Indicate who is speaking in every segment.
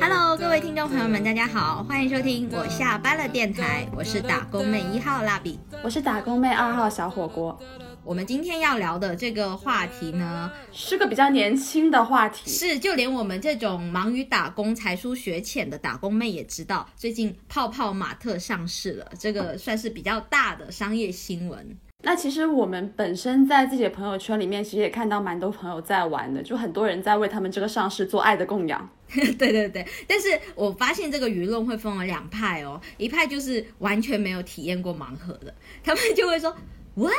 Speaker 1: Hello，各位听众朋友们，大家好，欢迎收听我下班了电台，我是打工妹一号蜡笔，
Speaker 2: 我是打工妹二号小火锅。
Speaker 1: 我们今天要聊的这个话题呢，
Speaker 2: 是个比较年轻的话题，
Speaker 1: 是就连我们这种忙于打工、才疏学浅的打工妹也知道，最近泡泡玛特上市了，这个算是比较大的商业新闻。
Speaker 2: 那其实我们本身在自己的朋友圈里面，其实也看到蛮多朋友在玩的，就很多人在为他们这个上市做爱的供养。
Speaker 1: 对对对，但是我发现这个舆论会分为两派哦，一派就是完全没有体验过盲盒的，他们就会说 What？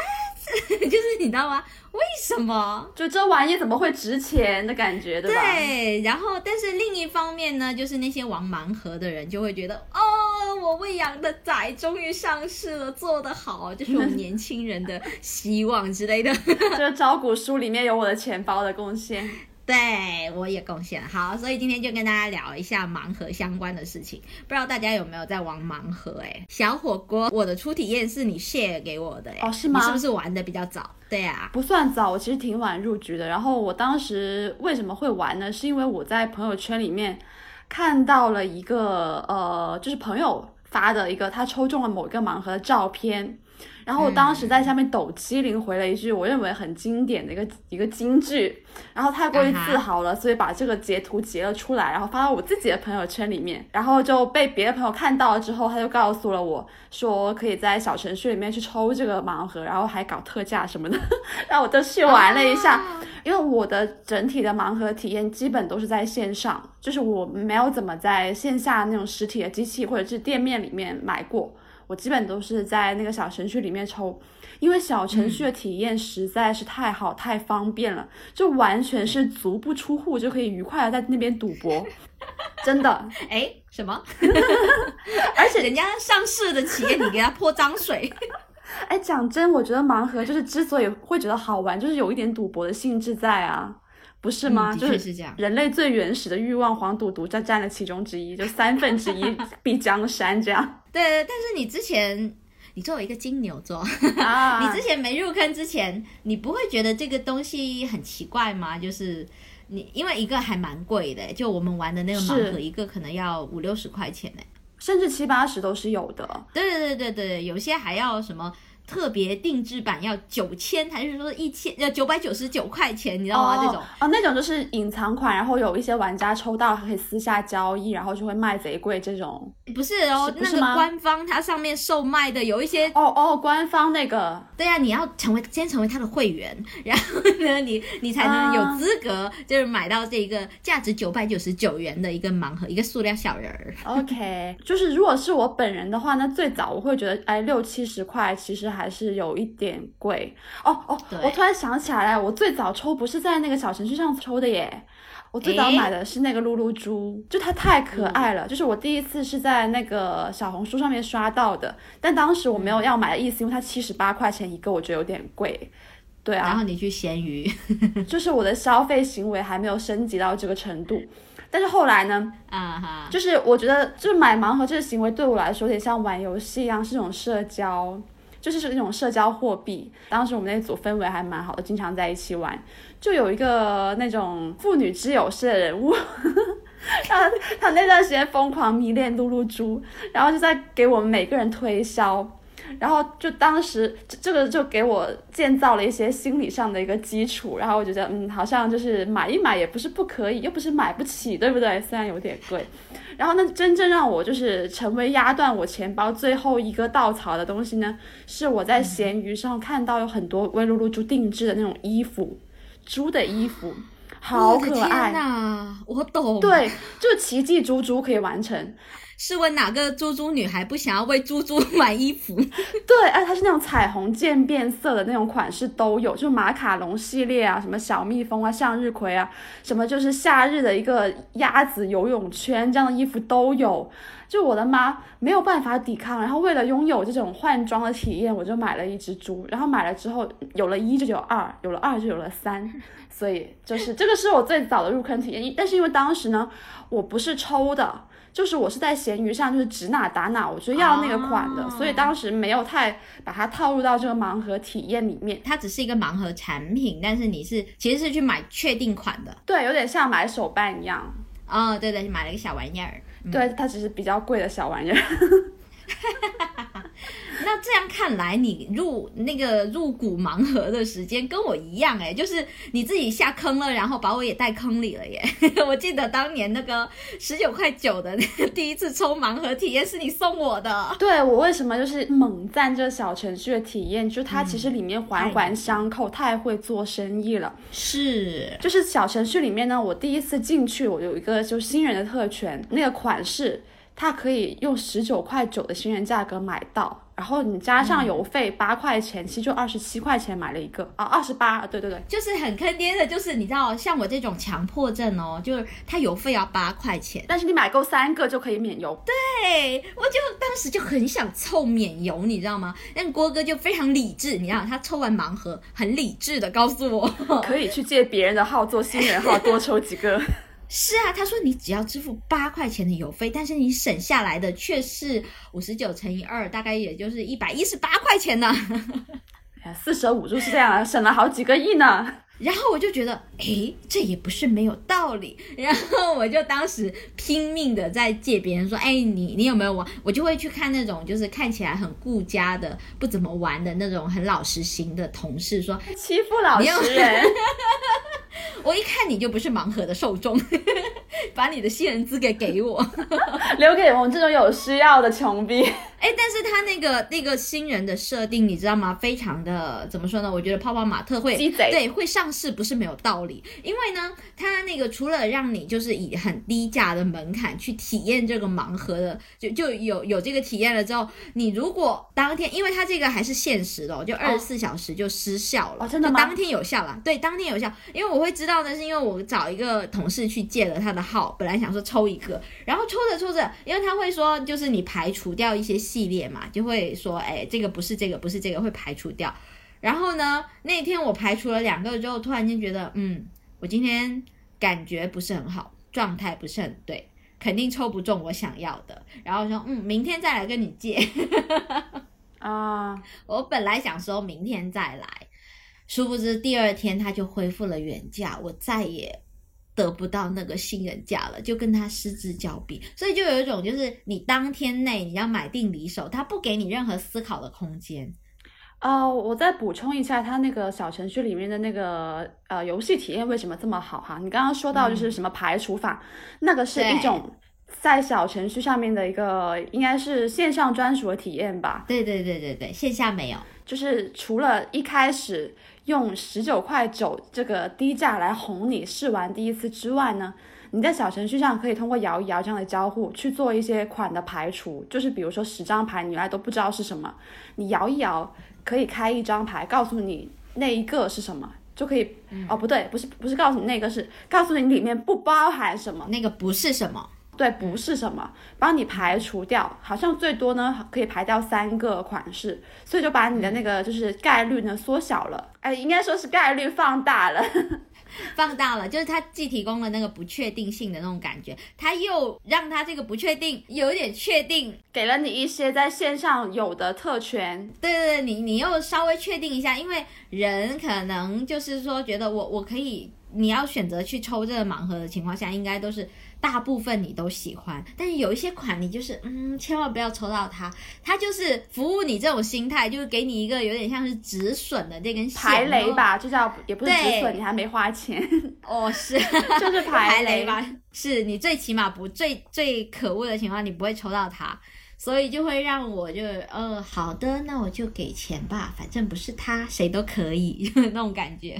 Speaker 1: 就是你知道吗？为什么？
Speaker 2: 就这玩意怎么会值钱的感觉，对吧？
Speaker 1: 对。然后，但是另一方面呢，就是那些玩盲盒的人就会觉得，哦，我喂养的仔终于上市了，做得好，就是我们年轻人的希望之类的。
Speaker 2: 这招股书里面有我的钱包的贡献。
Speaker 1: 对，我也贡献好，所以今天就跟大家聊一下盲盒相关的事情。不知道大家有没有在玩盲盒？哎，小火锅，我的初体验是你 share 给我的，哎，
Speaker 2: 哦，是吗？
Speaker 1: 你是不是玩的比较早？对呀，
Speaker 2: 不算早，我其实挺晚入局的。然后我当时为什么会玩呢？是因为我在朋友圈里面看到了一个，呃，就是朋友发的一个他抽中了某一个盲盒的照片。然后我当时在下面抖机灵回了一句我认为很经典的一个一个金句，然后太过于自豪了，所以把这个截图截了出来，然后发到我自己的朋友圈里面，然后就被别的朋友看到了之后，他就告诉了我说可以在小程序里面去抽这个盲盒，然后还搞特价什么的，然后我就去玩了一下，因为我的整体的盲盒体验基本都是在线上，就是我没有怎么在线下那种实体的机器或者是店面里面买过。我基本都是在那个小程序里面抽，因为小程序的体验实在是太好太方便了，就完全是足不出户就可以愉快的在那边赌博，真的。
Speaker 1: 哎，什么？而且人家上市的企业，你给他泼脏水。
Speaker 2: 哎，讲真，我觉得盲盒就是之所以会觉得好玩，就是有一点赌博的性质在啊，不是吗？
Speaker 1: 就是这样。
Speaker 2: 人类最原始的欲望，黄赌毒，占占了其中之一，就三分之一 必江山这样。
Speaker 1: 对，但是你之前，你作为一个金牛座，你之前没入坑之前，你不会觉得这个东西很奇怪吗？就是你因为一个还蛮贵的，就我们玩的那个盲盒，一个可能要五六十块钱呢，
Speaker 2: 甚至七八十都是有的。
Speaker 1: 对对对对对，有些还要什么。特别定制版要九千，还是说一千呃九百九十九块钱？你知道吗？这种
Speaker 2: 哦，那种就是隐藏款，然后有一些玩家抽到可以私下交易，然后就会卖贼贵这种。
Speaker 1: 不是哦，那个官方它上面售卖的有一些
Speaker 2: 哦哦，官方那个
Speaker 1: 对呀，你要成为先成为他的会员，然后呢，你你才能有资格就是买到这一个价值九百九十九元的一个盲盒，一个塑料小人儿。
Speaker 2: OK，就是如果是我本人的话，那最早我会觉得哎六七十块其实。还是有一点贵哦哦，我突然想起来了，我最早抽不是在那个小程序上抽的耶，我最早买的是那个露露猪，就它太可爱了，就是我第一次是在那个小红书上面刷到的，但当时我没有要买的意思，因为它七十八块钱一个，我觉得有点贵，对啊。
Speaker 1: 然后你去咸鱼，
Speaker 2: 就是我的消费行为还没有升级到这个程度，但是后来呢，
Speaker 1: 啊哈，
Speaker 2: 就是我觉得就是买盲盒这个行为对我来说有点像玩游戏一样，是一种社交。就是是那种社交货币，当时我们那组氛围还蛮好的，经常在一起玩。就有一个那种妇女之友式的人物，他他那段时间疯狂迷恋露露猪，然后就在给我们每个人推销，然后就当时这个就给我建造了一些心理上的一个基础，然后我觉得嗯，好像就是买一买也不是不可以，又不是买不起，对不对？虽然有点贵。然后那，真正让我就是成为压断我钱包最后一个稻草的东西呢，是我在闲鱼上看到有很多微露露猪定制的那种衣服，猪的衣服，好可爱
Speaker 1: 呐！我懂，
Speaker 2: 对，就奇迹猪猪可以完成。
Speaker 1: 试问哪个猪猪女孩不想要为猪猪买衣服？
Speaker 2: 对，哎，它是那种彩虹渐变色的那种款式都有，就马卡龙系列啊，什么小蜜蜂啊、向日葵啊，什么就是夏日的一个鸭子游泳圈这样的衣服都有。就我的妈，没有办法抵抗。然后为了拥有这种换装的体验，我就买了一只猪。然后买了之后，有了一就有二，有了二就有了三，所以就是这个是我最早的入坑体验。但是因为当时呢，我不是抽的。就是我是在闲鱼上就是指哪打哪，我就要那个款的，所以当时没有太把它套入到这个盲盒体验里面。
Speaker 1: 它只是一个盲盒产品，但是你是其实是去买确定款的，
Speaker 2: 对，有点像买手办一样。
Speaker 1: 哦，对对，买了一个小玩意儿，
Speaker 2: 对，它只是比较贵的小玩意儿。
Speaker 1: 那这样看来，你入那个入股盲盒的时间跟我一样哎，就是你自己下坑了，然后把我也带坑里了耶。我记得当年那个十九块九的第一次抽盲盒体验是你送我的。
Speaker 2: 对我为什么就是猛赞这小程序的体验？就它其实里面环环相扣，太会做生意了。
Speaker 1: 是，
Speaker 2: 就是小程序里面呢，我第一次进去，我有一个就是新人的特权，那个款式它可以用十九块九的新人价格买到。然后你加上邮费八块钱，其实就二十七块钱买了一个啊，二十八，对对对，
Speaker 1: 就是很坑爹的，就是你知道，像我这种强迫症哦，就是它邮费要八块钱，
Speaker 2: 但是你买够三个就可以免邮。
Speaker 1: 对，我就当时就很想凑免邮，你知道吗？但郭哥就非常理智，你知道，他抽完盲盒很理智的告诉我，
Speaker 2: 可以去借别人的号做新人号，多抽几个。
Speaker 1: 是啊，他说你只要支付八块钱的邮费，但是你省下来的却是五十九乘以二，大概也就是一百一十八块钱呢。
Speaker 2: 哎，四舍五入是这样，省了好几个亿呢。
Speaker 1: 然后我就觉得，哎，这也不是没有道理。然后我就当时拼命的在借别人说，哎，你你有没有玩？我就会去看那种就是看起来很顾家的、不怎么玩的那种很老实型的同事，说
Speaker 2: 欺负老实人。
Speaker 1: 我一看你就不是盲盒的受众，把你的新人资给给我，
Speaker 2: 留给我们这种有需要的穷逼。
Speaker 1: 哎，但是他那个那个新人的设定，你知道吗？非常的怎么说呢？我觉得泡泡玛特会对会上市不是没有道理，因为呢，他那个除了让你就是以很低价的门槛去体验这个盲盒的，就就有有这个体验了之后，你如果当天，因为他这个还是限时的，就二十四小时就失效了，
Speaker 2: 真的
Speaker 1: 吗？当天有效了，对，当天有效，因为我会知道呢，是因为我找一个同事去借了他的号，本来想说抽一个，然后抽着抽着，因为他会说，就是你排除掉一些。系列嘛，就会说，哎，这个不是这个，不是这个，会排除掉。然后呢，那天我排除了两个之后，突然间觉得，嗯，我今天感觉不是很好，状态不是很对，肯定抽不中我想要的。然后说，嗯，明天再来跟你借。
Speaker 2: 啊，
Speaker 1: 我本来想说明天再来，殊不知第二天他就恢复了原价，我再也。得不到那个新人价了，就跟他失之交臂，所以就有一种就是你当天内你要买定离手，他不给你任何思考的空间。
Speaker 2: 哦，我再补充一下，他那个小程序里面的那个呃游戏体验为什么这么好哈？你刚刚说到就是什么排除法，那个是一种在小程序上面的一个应该是线上专属的体验吧？
Speaker 1: 对对对对对，线下没有，
Speaker 2: 就是除了一开始。用十九块九这个低价来哄你试玩第一次之外呢，你在小程序上可以通过摇一摇这样的交互去做一些款的排除，就是比如说十张牌你原来都不知道是什么，你摇一摇可以开一张牌，告诉你那一个是什么，就可以哦不对，不是不是告诉你那个是告诉你里面不包含什么，
Speaker 1: 那个不是什么。
Speaker 2: 对，不是什么，帮你排除掉，好像最多呢可以排掉三个款式，所以就把你的那个就是概率呢缩小了，哎，应该说是概率放大了，
Speaker 1: 放大了，就是它既提供了那个不确定性的那种感觉，它又让它这个不确定有点确定，
Speaker 2: 给了你一些在线上有的特权，
Speaker 1: 对对对，你你又稍微确定一下，因为人可能就是说觉得我我可以，你要选择去抽这个盲盒的情况下，应该都是。大部分你都喜欢，但是有一些款你就是嗯，千万不要抽到它。它就是服务你这种心态，就是给你一个有点像是止损的这根线
Speaker 2: 排雷吧，就叫也不是止损，你还没花钱
Speaker 1: 哦，是
Speaker 2: 就是排
Speaker 1: 雷吧？是你最起码不最最可恶的情况，你不会抽到它，所以就会让我就呃好的，那我就给钱吧，反正不是他谁都可以 那种感觉。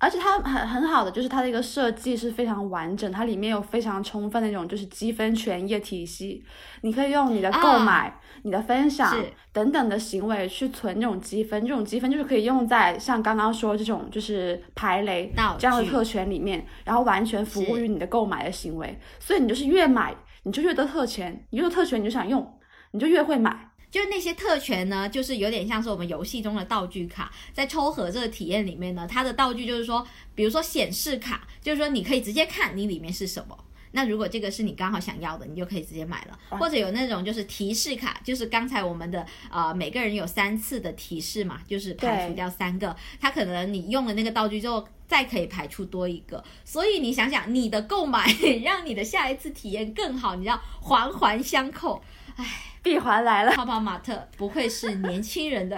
Speaker 2: 而且它很很好的，就是它的一个设计是非常完整，它里面有非常充分的那种就是积分权益的体系，你可以用你的购买、你的分享等等的行为去存这种积分，这种积分就是可以用在像刚刚说这种就是排雷这样的特权里面，然后完全服务于你的购买的行为，所以你就是越买你就越得特权，你越特权你就想用，你就越会买。
Speaker 1: 就是那些特权呢，就是有点像是我们游戏中的道具卡，在抽盒这个体验里面呢，它的道具就是说，比如说显示卡，就是说你可以直接看你里面是什么，那如果这个是你刚好想要的，你就可以直接买了。或者有那种就是提示卡，就是刚才我们的呃每个人有三次的提示嘛，就是排除掉三个，它可能你用了那个道具之后，再可以排出多一个。所以你想想，你的购买 让你的下一次体验更好，你知道环环相扣。唉，
Speaker 2: 闭环来了，
Speaker 1: 泡泡玛特不愧是年轻人的。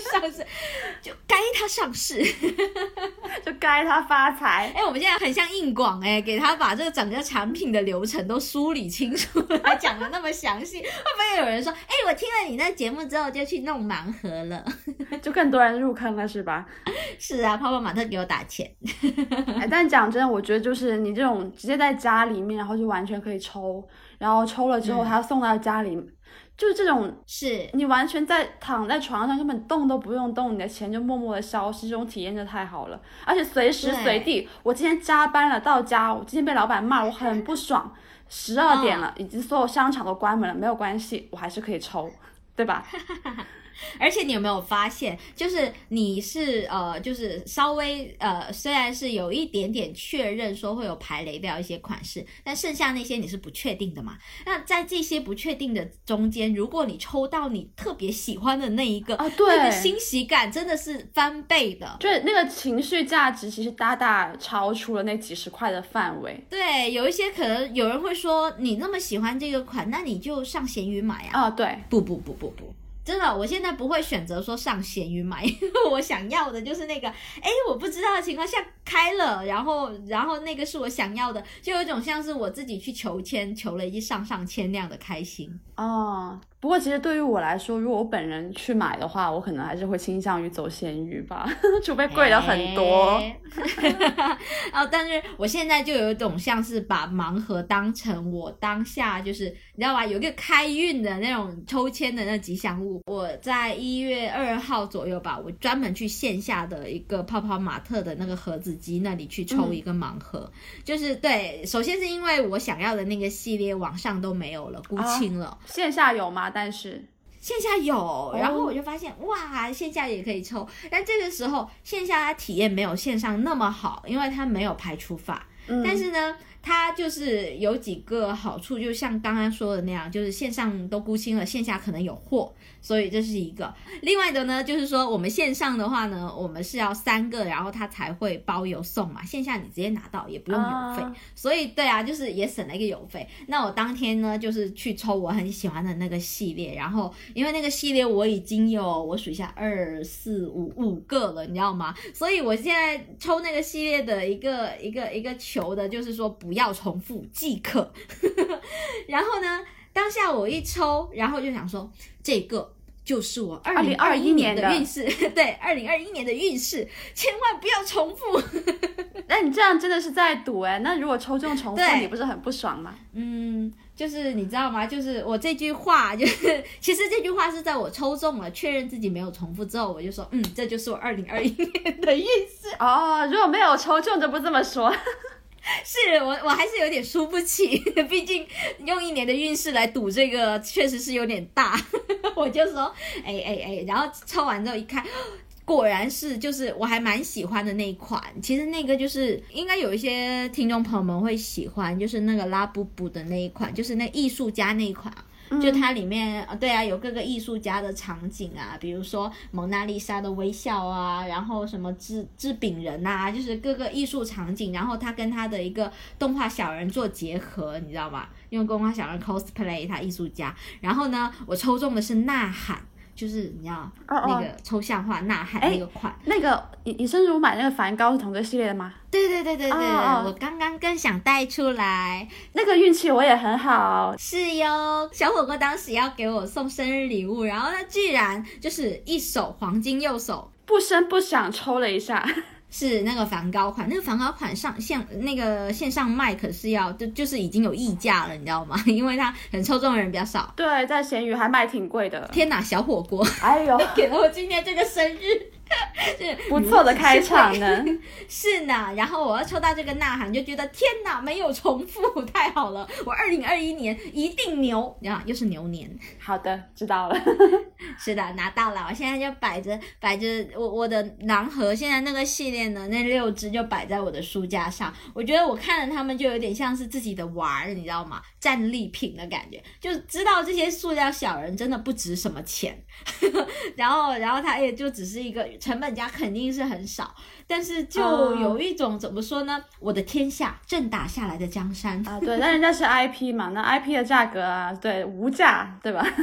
Speaker 1: 上市就该他上市，
Speaker 2: 就该他发财。
Speaker 1: 哎，我们现在很像硬广哎，给他把这个整个产品的流程都梳理清楚，还讲的那么详细，会不会有人说，哎，我听了你那节目之后就去弄盲盒了，
Speaker 2: 就更多人入坑了是吧？
Speaker 1: 是啊，泡泡玛特给我打钱。
Speaker 2: 哎，但讲真的，我觉得就是你这种直接在家里面，然后就完全可以抽，然后抽了之后他送到家里。就是这种，
Speaker 1: 是
Speaker 2: 你完全在躺在床上根本动都不用动，你的钱就默默的消失，这种体验就太好了。而且随时随地，我今天加班了到家，我今天被老板骂，我很不爽。十二点了，已经所有商场都关门了，没有关系，我还是可以抽，对吧？
Speaker 1: 而且你有没有发现，就是你是呃，就是稍微呃，虽然是有一点点确认说会有排雷掉一些款式，但剩下那些你是不确定的嘛？那在这些不确定的中间，如果你抽到你特别喜欢的那一个
Speaker 2: 啊，对，
Speaker 1: 那个欣喜感真的是翻倍的，
Speaker 2: 就是那个情绪价值其实大大超出了那几十块的范围。
Speaker 1: 对，有一些可能有人会说，你那么喜欢这个款，那你就上闲鱼买啊。
Speaker 2: 啊，对，
Speaker 1: 不不不不不。真的，我现在不会选择说上闲鱼买，因 为我想要的就是那个，哎，我不知道的情况下开了，然后，然后那个是我想要的，就有一种像是我自己去求签，求了一上上签那样的开心
Speaker 2: 哦。不过其实对于我来说，如果我本人去买的话，我可能还是会倾向于走闲鱼吧，除非贵了很多。
Speaker 1: 哦，但是我现在就有一种像是把盲盒当成我当下就是你知道吧，有一个开运的那种抽签的那吉祥物。我在一月二号左右吧，我专门去线下的一个泡泡玛特的那个盒子机那里去抽一个盲盒，就是对，首先是因为我想要的那个系列网上都没有了，孤清了，
Speaker 2: 线下有吗？但是
Speaker 1: 线下有，然后我就发现哇，线下也可以抽，但这个时候线下它体验没有线上那么好，因为它没有排除法。但是呢。它就是有几个好处，就像刚刚说的那样，就是线上都估清了，线下可能有货，所以这是一个。另外的呢，就是说我们线上的话呢，我们是要三个，然后它才会包邮送嘛。线下你直接拿到也不用邮费，所以对啊，就是也省了一个邮费。那我当天呢，就是去抽我很喜欢的那个系列，然后因为那个系列我已经有我数一下二四五五个了，你知道吗？所以我现在抽那个系列的一个一个一个球的，就是说不。要重复即可，然后呢？当下我一抽，然后就想说，这个就是我二零二一年的运势，对，二零二一年的运势，千万不要重复。
Speaker 2: 那你这样真的是在赌哎？那如果抽中重复，你不是很不爽吗？
Speaker 1: 嗯，就是你知道吗？就是我这句话，就是其实这句话是在我抽中了，确认自己没有重复之后，我就说，嗯，这就是我二零二一年的运势。
Speaker 2: 哦，如果没有抽中，就不这么说。
Speaker 1: 是我，我还是有点输不起，毕竟用一年的运势来赌这个，确实是有点大。我就说，哎哎哎，然后抽完之后一看，果然是就是我还蛮喜欢的那一款。其实那个就是应该有一些听众朋友们会喜欢，就是那个拉布布的那一款，就是那艺术家那一款。就它里面啊，对啊，有各个艺术家的场景啊，比如说蒙娜丽莎的微笑啊，然后什么制制饼人呐，就是各个艺术场景，然后它跟它的一个动画小人做结合，你知道吧？用动画小人 cosplay 他艺术家，然后呢，我抽中的是呐喊。就是你要那个抽象化呐喊那个款，
Speaker 2: 那个你你生如买那个梵高是同个系列的吗？
Speaker 1: 对对对对对，我刚刚更想带出来，
Speaker 2: 那个运气我也很好。
Speaker 1: 是哟，小火锅当时要给我送生日礼物，然后他居然就是一手黄金右手，
Speaker 2: 不声不响抽了一下。
Speaker 1: 是那个梵高款，那个梵高款上线那个线上卖可是要就就是已经有溢价了，你知道吗？因为它很抽中的人比较少。
Speaker 2: 对，在闲鱼还卖挺贵的。
Speaker 1: 天哪，小火锅！
Speaker 2: 哎呦，
Speaker 1: 给了我今天这个生日。
Speaker 2: 不错的开场呢。
Speaker 1: 是呢，然后我要抽到这个呐喊，就觉得天哪，没有重复，太好了！我二零二一年一定牛啊，又是牛年。
Speaker 2: 好的，知道了。
Speaker 1: 是的，拿到了，我现在就摆着摆着我我的盲盒，现在那个系列呢，那六只就摆在我的书架上。我觉得我看了他们就有点像是自己的娃儿，你知道吗？战利品的感觉，就知道这些塑料小人真的不值什么钱。然后，然后他也就只是一个成本价，肯定是很少，但是就有一种怎么说呢？我的天下正打下来的江山
Speaker 2: 啊，对，那人家是 IP 嘛，那 IP 的价格啊，对，无价，对吧？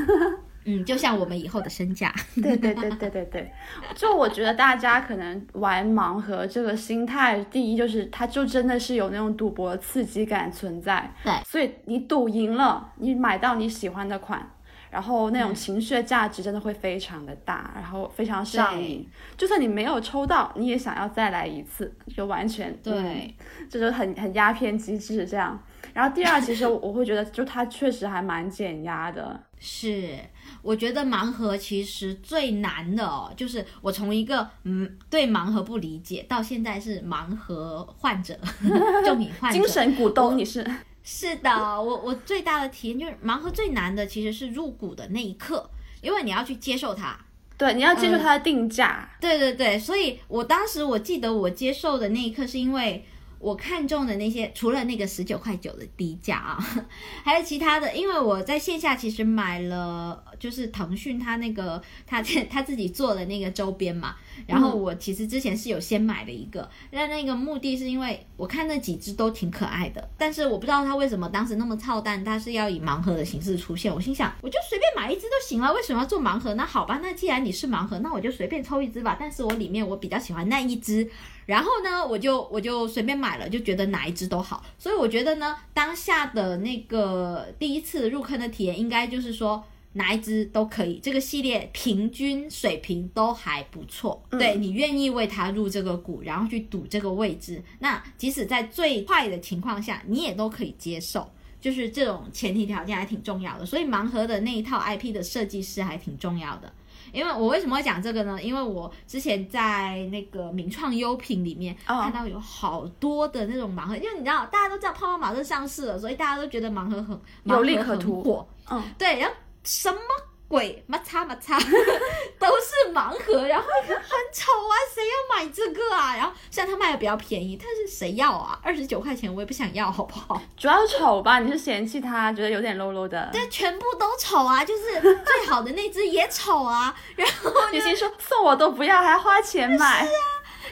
Speaker 1: 嗯，就像我们以后的身价。
Speaker 2: 对对对对对对，就我觉得大家可能玩盲盒这个心态，第一就是它就真的是有那种赌博刺激感存在。
Speaker 1: 对，
Speaker 2: 所以你赌赢了，你买到你喜欢的款。然后那种情绪的价值真的会非常的大，然后非常上瘾。就算你没有抽到，你也想要再来一次，就完全
Speaker 1: 对，这
Speaker 2: 就是很很鸦片机制这样。然后第二，其实我会觉得，就它确实还蛮减压的。
Speaker 1: 是，我觉得盲盒其实最难的哦，就是我从一个嗯对盲盒不理解，到现在是盲盒患者，重品患者，
Speaker 2: 精神股东你是。
Speaker 1: 是的，我我最大的体验就是盲盒最难的其实是入股的那一刻，因为你要去接受它，
Speaker 2: 对，你要接受它的定价，
Speaker 1: 对对对，所以我当时我记得我接受的那一刻是因为。我看中的那些，除了那个十九块九的低价啊，还有其他的。因为我在线下其实买了，就是腾讯它那个 它它自己做的那个周边嘛。然后我其实之前是有先买了一个，那那个目的是因为我看那几只都挺可爱的，但是我不知道它为什么当时那么操蛋，它是要以盲盒的形式出现。我心想，我就随便买一只都行了，为什么要做盲盒？那好吧，那既然你是盲盒，那我就随便抽一只吧。但是我里面我比较喜欢那一只。然后呢，我就我就随便买了，就觉得哪一只都好。所以我觉得呢，当下的那个第一次入坑的体验，应该就是说哪一支都可以。这个系列平均水平都还不错，对你愿意为它入这个股，然后去赌这个位置，那即使在最坏的情况下，你也都可以接受。就是这种前提条件还挺重要的。所以盲盒的那一套 IP 的设计师还挺重要的。因为我为什么会讲这个呢？因为我之前在那个名创优品里面看到有好多的那种盲盒，因为你知道大家都知道泡泡玛特上市了，所以大家都觉得盲盒很
Speaker 2: 有利可图。
Speaker 1: 嗯，对，然后什么？鬼，嘛擦嘛擦，都是盲盒，然后很丑啊，谁要买这个啊？然后虽然它卖的比较便宜，但是谁要啊？二十九块钱我也不想要，好不好？
Speaker 2: 主要丑吧？你是嫌弃它，觉得有点 low low 的？
Speaker 1: 对，全部都丑啊，就是最好的那只也丑啊。然后
Speaker 2: 有些 说送我都不要，还要花钱买。
Speaker 1: 是啊。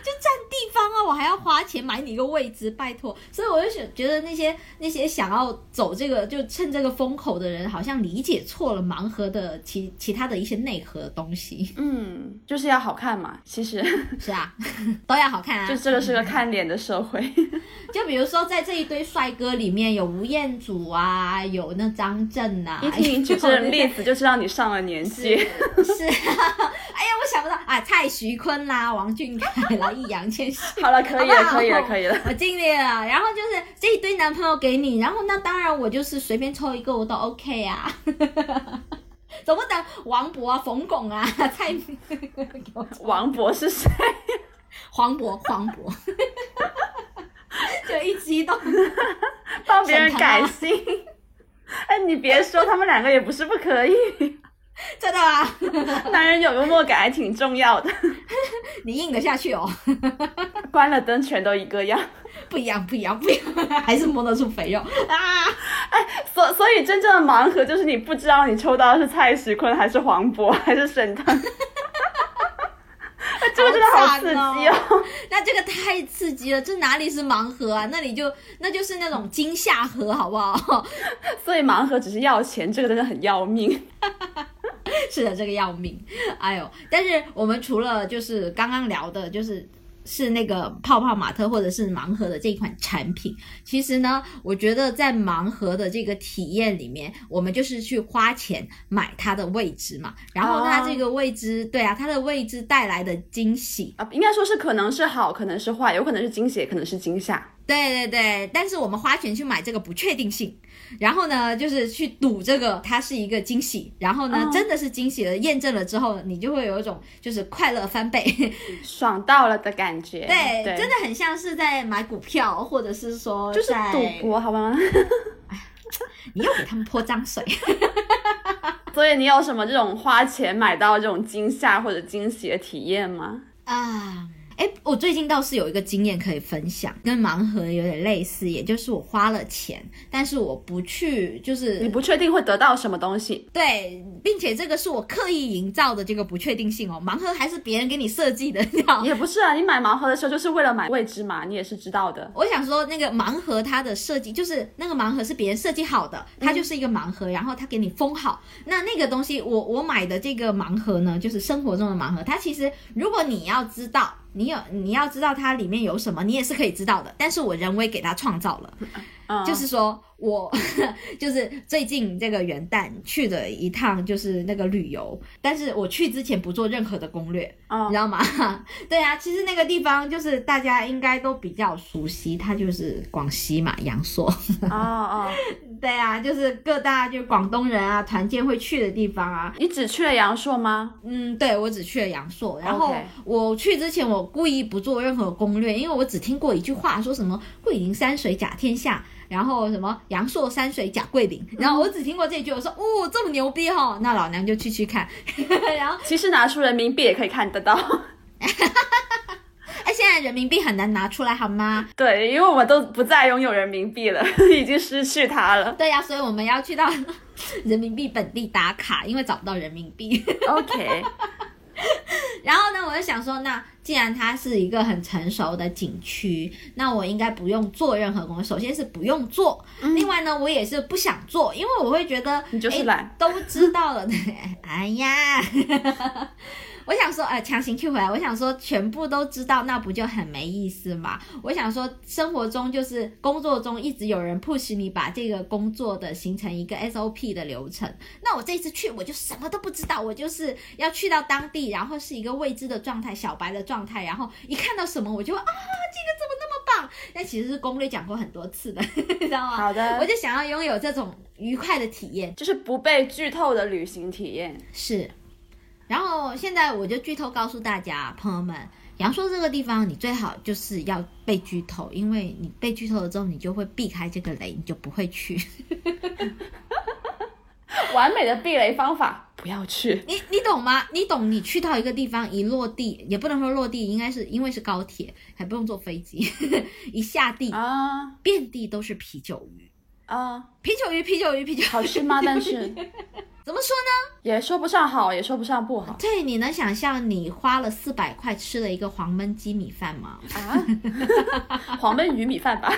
Speaker 1: 就占地方啊，我还要花钱买你一个位置，拜托。所以我就想，觉得那些那些想要走这个，就趁这个风口的人，好像理解错了盲盒的其其他的一些内核东西。
Speaker 2: 嗯，就是要好看嘛，其实
Speaker 1: 是啊，都要好看啊。
Speaker 2: 就这个是个看脸的社会。
Speaker 1: 就比如说，在这一堆帅哥里面有吴彦祖啊，有那张震啊，
Speaker 2: 一听举这例子就知道你上了年纪。
Speaker 1: 是啊，哎呀，我想不到啊，蔡徐坤啦，王俊凯啦。易烊千玺，
Speaker 2: 好了，可以了，可以了，可以了，
Speaker 1: 我尽力了。然后就是这一堆男朋友给你，然后那当然我就是随便抽一个我都 OK 啊。总不能王博啊、冯巩啊、蔡
Speaker 2: 王博是谁？
Speaker 1: 黄渤，黄渤，就一激动
Speaker 2: 帮别人改姓。哎，你别说，他们两个也不是不可以。
Speaker 1: 真的吗？
Speaker 2: 男人有幽默感还挺重要的。
Speaker 1: 你硬得下去哦。
Speaker 2: 关了灯全都一个样，
Speaker 1: 不一样，不一样，不一样，还是摸得出肥肉啊！
Speaker 2: 哎，所所以真正的盲盒就是你不知道你抽到的是蔡徐坤还是黄渤还是沈腾。这个真的好刺激哦！
Speaker 1: 那这个太刺激了，这哪里是盲盒啊？那里就那就是那种惊吓盒，好不好？
Speaker 2: 所以盲盒只是要钱，这个真的很要命。
Speaker 1: 是的，这个要命。哎呦，但是我们除了就是刚刚聊的，就是。是那个泡泡玛特或者是盲盒的这一款产品，其实呢，我觉得在盲盒的这个体验里面，我们就是去花钱买它的位置嘛，然后它这个位置，对啊，它的位置带来的惊喜。
Speaker 2: 啊，应该说是可能是好，可能是坏，有可能是惊喜，也可能是惊吓。
Speaker 1: 对对对，但是我们花钱去买这个不确定性，然后呢，就是去赌这个它是一个惊喜，然后呢，真的是惊喜了，验证了之后，你就会有一种就是快乐翻倍、
Speaker 2: 爽到了的感觉。
Speaker 1: 对，真的很像是在买股票，或者是说
Speaker 2: 就是赌博，好吗？
Speaker 1: 你又给他们泼脏水。
Speaker 2: 所以你有什么这种花钱买到这种惊吓或者惊喜的体验吗？
Speaker 1: 啊。哎，我最近倒是有一个经验可以分享，跟盲盒有点类似，也就是我花了钱，但是我不去，就是
Speaker 2: 你不确定会得到什么东西，
Speaker 1: 对，并且这个是我刻意营造的这个不确定性哦。盲盒还是别人给你设计的，
Speaker 2: 也不是啊，你买盲盒的时候就是为了买未知嘛，你也是知道的。
Speaker 1: 我想说，那个盲盒它的设计就是那个盲盒是别人设计好的，它就是一个盲盒，然后它给你封好。那那个东西，我我买的这个盲盒呢，就是生活中的盲盒，它其实如果你要知道。你有你要知道它里面有什么，你也是可以知道的，但是我人为给它创造了，就是说。我 就是最近这个元旦去了一趟，就是那个旅游，但是我去之前不做任何的攻略，你知道吗？对啊，其实那个地方就是大家应该都比较熟悉，它就是广西嘛，阳朔。哦哦，对啊，就是各大就广东人啊团建会去的地方啊。
Speaker 2: 你只去了阳朔吗？
Speaker 1: 嗯，对，我只去了阳朔。然后我去之前，我故意不做任何攻略，因为我只听过一句话，说什么“桂林山水甲天下”。然后什么阳朔山水甲桂林，然后我只听过这句，我说哦这么牛逼哈，那老娘就去去看。然后
Speaker 2: 其实拿出人民币也可以看得到，
Speaker 1: 哎，现在人民币很难拿出来好吗？
Speaker 2: 对，因为我们都不再拥有人民币了，已经失去它了。
Speaker 1: 对呀，所以我们要去到人民币本地打卡，因为找不到人民币。
Speaker 2: OK。
Speaker 1: 然后呢，我就想说，那既然它是一个很成熟的景区，那我应该不用做任何工作。首先是不用做，另外呢，我也是不想做，因为我会觉得
Speaker 2: 你就是懒，
Speaker 1: 都知道了。哎呀。我想说，呃，强行 Q 回来。我想说，全部都知道，那不就很没意思吗？我想说，生活中就是工作中一直有人 push 你把这个工作的形成一个 SOP 的流程。那我这次去，我就什么都不知道，我就是要去到当地，然后是一个未知的状态，小白的状态，然后一看到什么，我就啊，这个怎么那么棒？那其实是攻略讲过很多次的，知道吗？
Speaker 2: 好的，
Speaker 1: 我就想要拥有这种愉快的体验，
Speaker 2: 就是不被剧透的旅行体验，
Speaker 1: 是。然后现在我就剧透告诉大家，朋友们，阳朔这个地方你最好就是要被剧透，因为你被剧透了之后，你就会避开这个雷，你就不会去。
Speaker 2: 完美的避雷方法，不要去。
Speaker 1: 你你懂吗？你懂？你去到一个地方一落地，也不能说落地，应该是因为是高铁，还不用坐飞机，一下地啊，遍地都是啤酒鱼啊，啤酒鱼，啤酒鱼，啤酒
Speaker 2: 好吃吗？但是。
Speaker 1: 怎么说呢？
Speaker 2: 也说不上好，也说不上不好。
Speaker 1: 对，你能想象你花了四百块吃了一个黄焖鸡米饭吗？啊，
Speaker 2: 黄焖鱼米饭吧，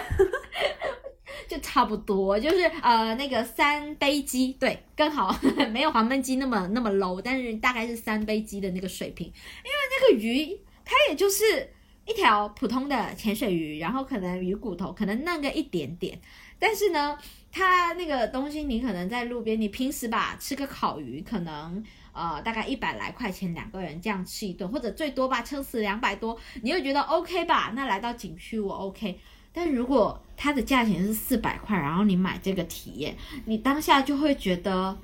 Speaker 1: 就差不多，就是呃那个三杯鸡，对，刚好 没有黄焖鸡那么那么 low，但是大概是三杯鸡的那个水平。因为那个鱼，它也就是一条普通的潜水鱼，然后可能鱼骨头可能嫩个一点点，但是呢。它那个东西，你可能在路边，你平时吧吃个烤鱼，可能呃大概一百来块钱两个人这样吃一顿，或者最多吧撑死两百多，你会觉得 OK 吧？那来到景区我 OK，但如果它的价钱是四百块，然后你买这个体验，你当下就会觉得，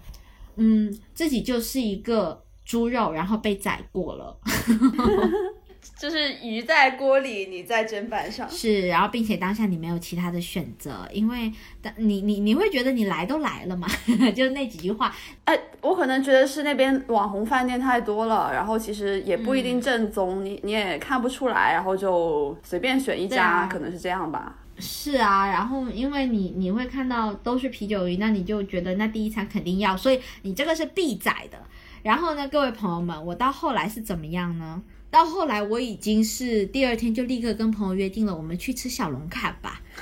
Speaker 1: 嗯，自己就是一个猪肉，然后被宰过了。
Speaker 2: 就是鱼在锅里，你在砧板上。
Speaker 1: 是，然后并且当下你没有其他的选择，因为但你你你会觉得你来都来了嘛，就那几句话。
Speaker 2: 哎，我可能觉得是那边网红饭店太多了，然后其实也不一定正宗，你你也看不出来，然后就随便选一家，可能是这样吧。
Speaker 1: 是啊，然后因为你你会看到都是啤酒鱼，那你就觉得那第一餐肯定要，所以你这个是必宰的。然后呢，各位朋友们，我到后来是怎么样呢？到后来，我已经是第二天就立刻跟朋友约定了，我们去吃小龙坎吧。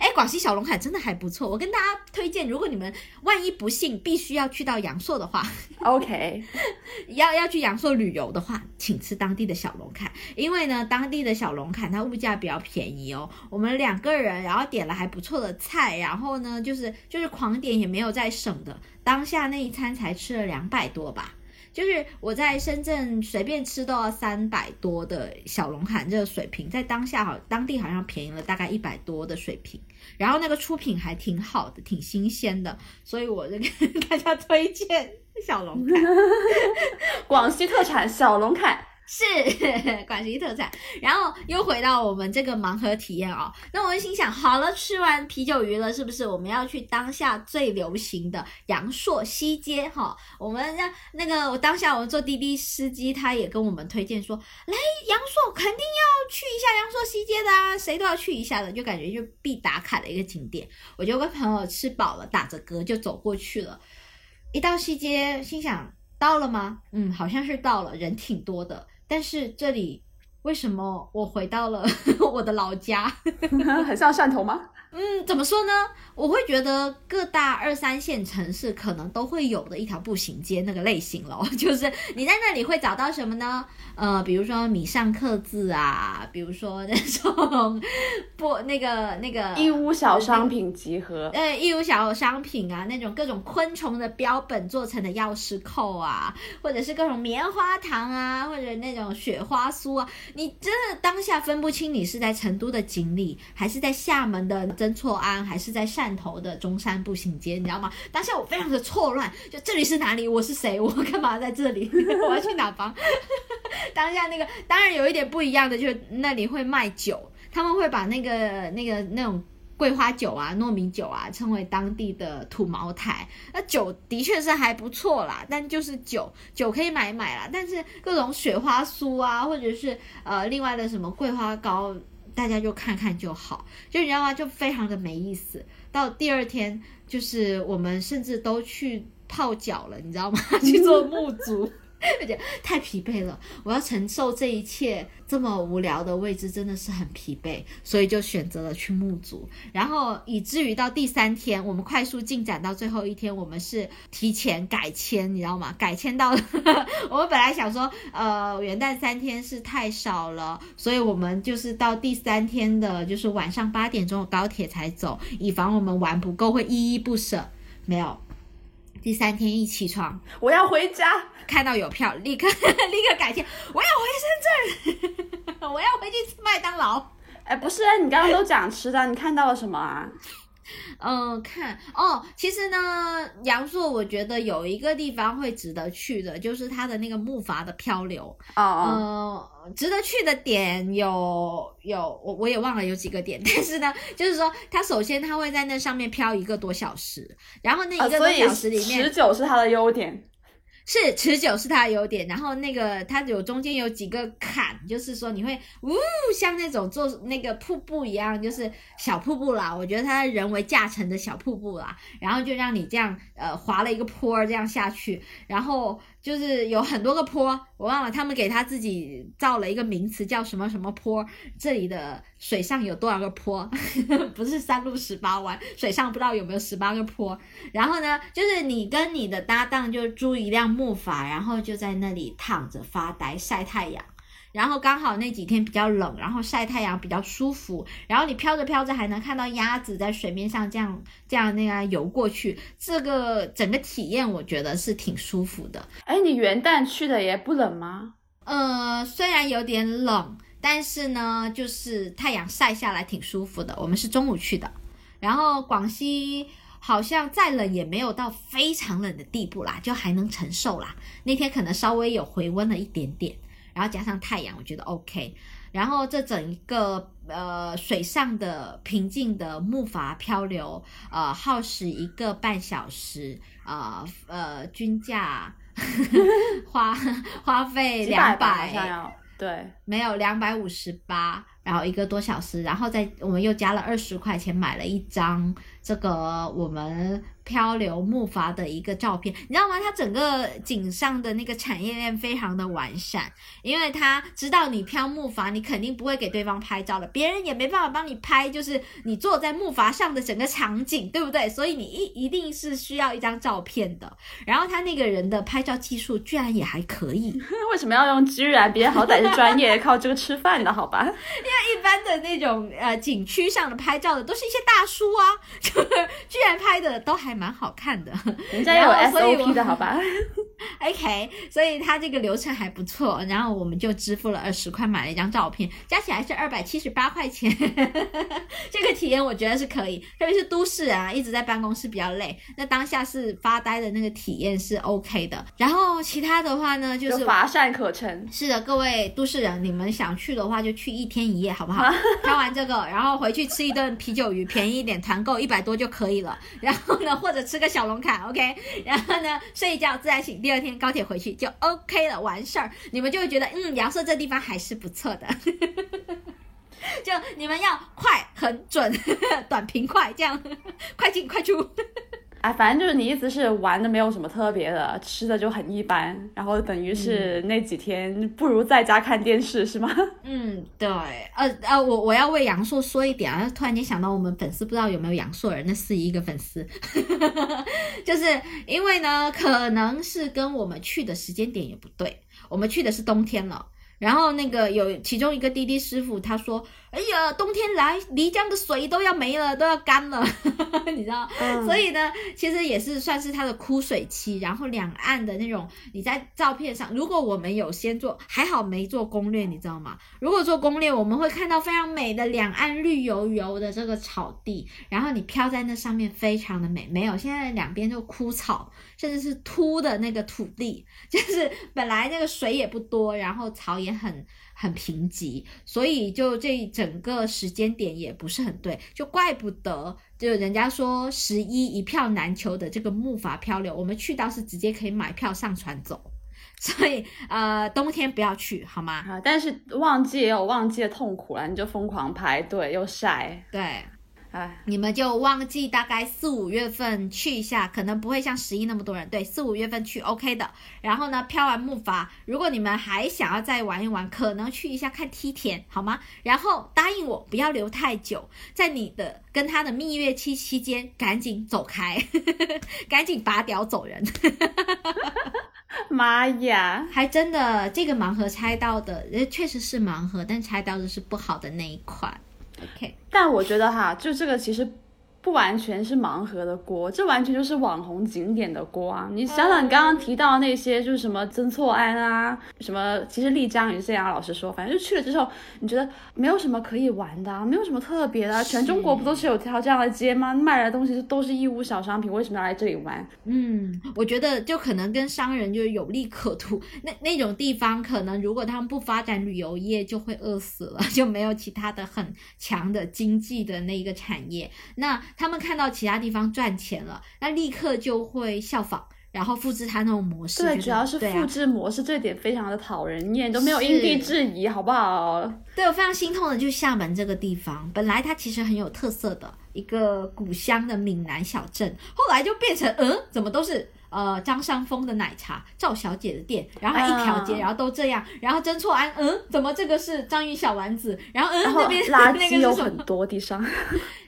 Speaker 1: 哎，广西小龙坎真的还不错，我跟大家推荐，如果你们万一不幸必须要去到阳朔的话，
Speaker 2: OK，
Speaker 1: 要要去阳朔旅游的话，请吃当地的小龙坎，因为呢，当地的小龙坎它物价比较便宜哦。我们两个人，然后点了还不错的菜，然后呢，就是就是狂点也没有再省的，当下那一餐才吃了两百多吧。就是我在深圳随便吃都要三百多的小龙坎这个水平，在当下好当地好像便宜了大概一百多的水平，然后那个出品还挺好的，挺新鲜的，所以我就跟大家推荐小龙坎，
Speaker 2: 广西特产小龙坎。
Speaker 1: 是 广西特产，然后又回到我们这个盲盒体验哦。那我心想，好了，吃完啤酒鱼了，是不是我们要去当下最流行的阳朔西街哈？我们让那个我当下我们做滴滴司机，他也跟我们推荐说，来阳朔肯定要去一下阳朔西街的啊，谁都要去一下的，就感觉就必打卡的一个景点。我就跟朋友吃饱了，打着嗝就走过去了。一到西街，心想到了吗？嗯，好像是到了，人挺多的。但是这里为什么我回到了 我的老家？
Speaker 2: 很像汕头吗？
Speaker 1: 嗯，怎么说呢？我会觉得各大二三线城市可能都会有的一条步行街那个类型咯，就是你在那里会找到什么呢？呃，比如说米上刻字啊，比如说那种不那个那个
Speaker 2: 义乌小商品集合，
Speaker 1: 呃，义乌小商品啊，那种各种昆虫的标本做成的钥匙扣啊，或者是各种棉花糖啊，或者那种雪花酥啊，你真的当下分不清你是在成都的锦里，还是在厦门的。曾厝垵还是在汕头的中山步行街，你知道吗？当下我非常的错乱，就这里是哪里？我是谁？我干嘛在这里？我要去哪方？当下那个当然有一点不一样的，就是那里会卖酒，他们会把那个那个那种桂花酒啊、糯米酒啊称为当地的土茅台。那酒的确是还不错啦，但就是酒酒可以买买啦，但是各种雪花酥啊，或者是呃另外的什么桂花糕。大家就看看就好，就你知道吗？就非常的没意思。到第二天，就是我们甚至都去泡脚了，你知道吗？去做沐足。而且太疲惫了，我要承受这一切这么无聊的位置，真的是很疲惫，所以就选择了去沐足。然后以至于到第三天，我们快速进展到最后一天，我们是提前改签，你知道吗？改签到 我们本来想说，呃，元旦三天是太少了，所以我们就是到第三天的，就是晚上八点钟的高铁才走，以防我们玩不够会依依不舍。没有。第三天一起床，
Speaker 2: 我要回家，
Speaker 1: 看到有票，立刻 立刻改签，我要回深圳，我要回去吃麦当劳。
Speaker 2: 哎，不是，你刚刚都讲吃的，你看到了什么啊？
Speaker 1: 嗯，看哦，其实呢，阳朔我觉得有一个地方会值得去的，就是它的那个木筏的漂流。
Speaker 2: 哦哦，
Speaker 1: 值得去的点有有，我我也忘了有几个点，但是呢，就是说它首先它会在那上面漂一个多小时，然后那一个多小时里面
Speaker 2: 十九是它的优点。
Speaker 1: 是持久是它的优点，然后那个它有中间有几个坎，就是说你会呜像那种做那个瀑布一样，就是小瀑布啦。我觉得它人为架成的小瀑布啦，然后就让你这样呃滑了一个坡这样下去，然后。就是有很多个坡，我忘了他们给他自己造了一个名词，叫什么什么坡。这里的水上有多少个坡？不是山路十八弯，水上不知道有没有十八个坡。然后呢，就是你跟你的搭档就租一辆木筏，然后就在那里躺着发呆晒太阳。然后刚好那几天比较冷，然后晒太阳比较舒服，然后你飘着飘着还能看到鸭子在水面上这样这样那样游过去，这个整个体验我觉得是挺舒服的。
Speaker 2: 哎，你元旦去的也不冷吗？
Speaker 1: 呃，虽然有点冷，但是呢，就是太阳晒下来挺舒服的。我们是中午去的，然后广西好像再冷也没有到非常冷的地步啦，就还能承受啦。那天可能稍微有回温了一点点。然后加上太阳，我觉得 OK。然后这整一个呃水上的平静的木筏漂流，呃耗时一个半小时，呃呃均价 花花费两百，
Speaker 2: 对，
Speaker 1: 没有两百五十八，然后一个多小时，然后再我们又加了二十块钱买了一张这个我们。漂流木筏的一个照片，你知道吗？它整个井上的那个产业链非常的完善，因为他知道你漂木筏，你肯定不会给对方拍照的，别人也没办法帮你拍，就是你坐在木筏上的整个场景，对不对？所以你一一定是需要一张照片的。然后他那个人的拍照技术居然也还可以，
Speaker 2: 为什么要用居然？别人好歹是专业靠这个吃饭的，好吧？因
Speaker 1: 为一般的那种呃景区上的拍照的都是一些大叔啊，居然拍的都还。蛮好看的，
Speaker 2: 人家有 SOP 的好吧？
Speaker 1: OK，所以他这个流程还不错，然后我们就支付了二十块买了一张照片，加起来是二百七十八块钱。这个体验我觉得是可以，特别是都市人啊，一直在办公室比较累，那当下是发呆的那个体验是 OK 的。然后其他的话呢，就是
Speaker 2: 乏善可陈。
Speaker 1: 是的，各位都市人，你们想去的话就去一天一夜，好不好？挑完这个，然后回去吃一顿啤酒鱼，便宜一点，团购一百多就可以了。然后呢，或者吃个小龙坎，OK。然后呢，睡一觉自然醒，第二天高铁回去就 OK 了，完事儿。你们就会觉得，嗯，阳朔这地方还是不错的。就你们要快、很准、短平快，这样快进快出。
Speaker 2: 哎，反正就是你意思是玩的没有什么特别的，吃的就很一般，然后等于是那几天不如在家看电视，是吗？
Speaker 1: 嗯，对。呃呃，我我要为杨硕说一点啊，突然间想到我们粉丝不知道有没有杨硕人，那是一个粉丝，就是因为呢，可能是跟我们去的时间点也不对，我们去的是冬天了。然后那个有其中一个滴滴师傅，他说：“哎呀，冬天来漓江的水都要没了，都要干了，你知道？所以呢，其实也是算是它的枯水期。然后两岸的那种，你在照片上，如果我们有先做，还好没做攻略，你知道吗？如果做攻略，我们会看到非常美的两岸绿油油的这个草地，然后你飘在那上面，非常的美。没有，现在两边就枯草。”甚至是秃的那个土地，就是本来那个水也不多，然后草也很很贫瘠，所以就这整个时间点也不是很对，就怪不得就人家说十一一票难求的这个木筏漂流，我们去到是直接可以买票上船走，所以呃冬天不要去好吗？
Speaker 2: 啊，但是旺季也有旺季的痛苦了，你就疯狂排队又晒，
Speaker 1: 对。你们就忘记大概四五月份去一下，可能不会像十一那么多人。对，四五月份去 OK 的。然后呢，漂完木筏，如果你们还想要再玩一玩，可能去一下看梯田，好吗？然后答应我不要留太久，在你的跟他的蜜月期期间，赶紧走开，赶紧拔屌走人。
Speaker 2: 妈呀，
Speaker 1: 还真的这个盲盒拆到的，确实是盲盒，但拆到的是不好的那一款。OK，
Speaker 2: 但我觉得哈，就这个其实。不完全是盲盒的锅，这完全就是网红景点的锅啊！你想想，你刚刚提到那些，就是什么曾厝垵啊，什么其实丽江也是这样。老实说，反正就去了之后，你觉得没有什么可以玩的，没有什么特别的。全中国不都是有条这样的街吗？卖的东西都是义乌小商品，为什么要来这里玩？
Speaker 1: 嗯，我觉得就可能跟商人就是有利可图。那那种地方，可能如果他们不发展旅游业，就会饿死了，就没有其他的很强的经济的那一个产业。那他们看到其他地方赚钱了，那立刻就会效仿，然后复制他那种模式。
Speaker 2: 对，主要是复制模式这点非常的讨人厌，都没有因地制宜，好不好？
Speaker 1: 对我非常心痛的，就是厦门这个地方，本来它其实很有特色的一个古香的闽南小镇，后来就变成，嗯，怎么都是。呃，张三丰的奶茶，赵小姐的店，然后一条街，然后都这样，然后曾厝垵，嗯，怎么这个是章鱼小丸子，然后嗯，那边
Speaker 2: 垃圾有很多地上。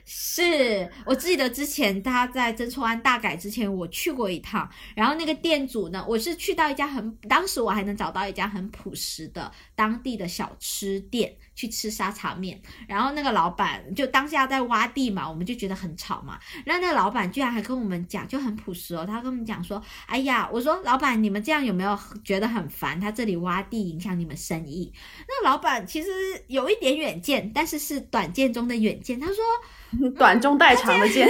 Speaker 1: 是我记得之前他在曾厝垵大改之前，我去过一趟，然后那个店主呢，我是去到一家很，当时我还能找到一家很朴实的当地的小吃店去吃沙茶面，然后那个老板就当下在挖地嘛，我们就觉得很吵嘛，然后那个老板居然还跟我们讲，就很朴实哦，他跟我们讲说，哎呀，我说老板你们这样有没有觉得很烦？他这里挖地影响你们生意？那老板其实有一点远见，但是是短见中的远见，他说。
Speaker 2: 短中带长的见，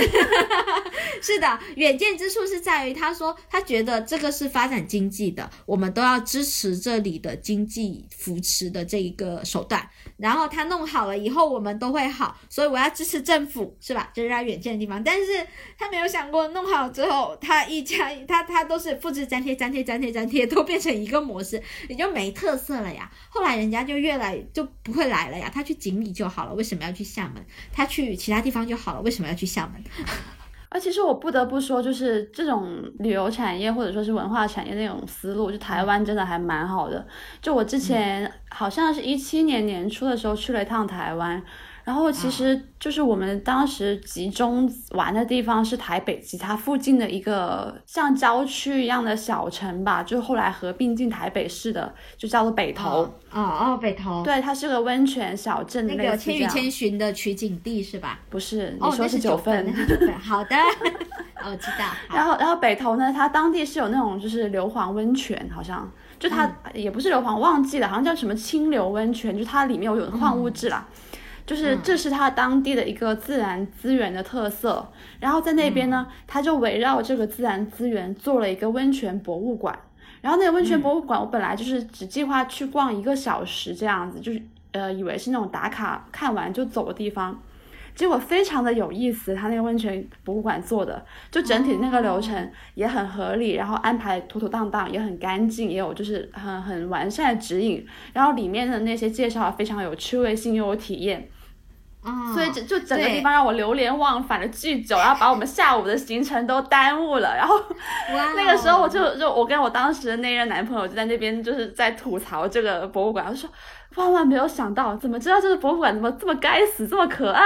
Speaker 1: 是的，远见之处是在于，他说他觉得这个是发展经济的，我们都要支持这里的经济扶持的这一个手段。然后他弄好了以后，我们都会好，所以我要支持政府，是吧？这是他远见的地方。但是他没有想过，弄好之后，他一家他他都是复制粘贴粘贴粘贴粘贴，都变成一个模式，也就没特色了呀。后来人家就越来就不会来了呀，他去锦里就好了，为什么要去厦门？他去其他方就好了，为什么要去厦门？
Speaker 2: 而其实我不得不说，就是这种旅游产业或者说是文化产业那种思路，就台湾真的还蛮好的。就我之前好像是一七年年初的时候去了一趟台湾。然后其实就是我们当时集中玩的地方是台北其他附近的一个像郊区一样的小城吧，就后来合并进台北市的，就叫做北投。
Speaker 1: 哦哦，北投。
Speaker 2: 对，它是个温泉小镇，
Speaker 1: 那个《千与千寻》的取景地是吧？
Speaker 2: 不是，你说是九份。
Speaker 1: 好的。我知道。
Speaker 2: 然后，然后北投呢，它当地是有那种就是硫磺温泉，好像就它也不是硫磺，忘记了，好像叫什么清流温泉，就它里面有有矿物质啦。就是这是它当地的一个自然资源的特色。然后在那边呢，它就围绕这个自然资源做了一个温泉博物馆。然后那个温泉博物馆，我本来就是只计划去逛一个小时这样子，就是呃以为是那种打卡看完就走的地方。结果非常的有意思，他那个温泉博物馆做的，就整体那个流程也很合理，然后安排妥妥当当，也很干净，也有就是很很完善的指引，然后里面的那些介绍非常有趣味性又有体验，所以就就整个地方让我流连忘返的巨久，然后把我们下午的行程都耽误了，然后那个时候我就就我跟我当时的那任男朋友就在那边就是在吐槽这个博物馆，我说。万万没有想到，怎么知道这个博物馆怎么这么该死，这么可爱？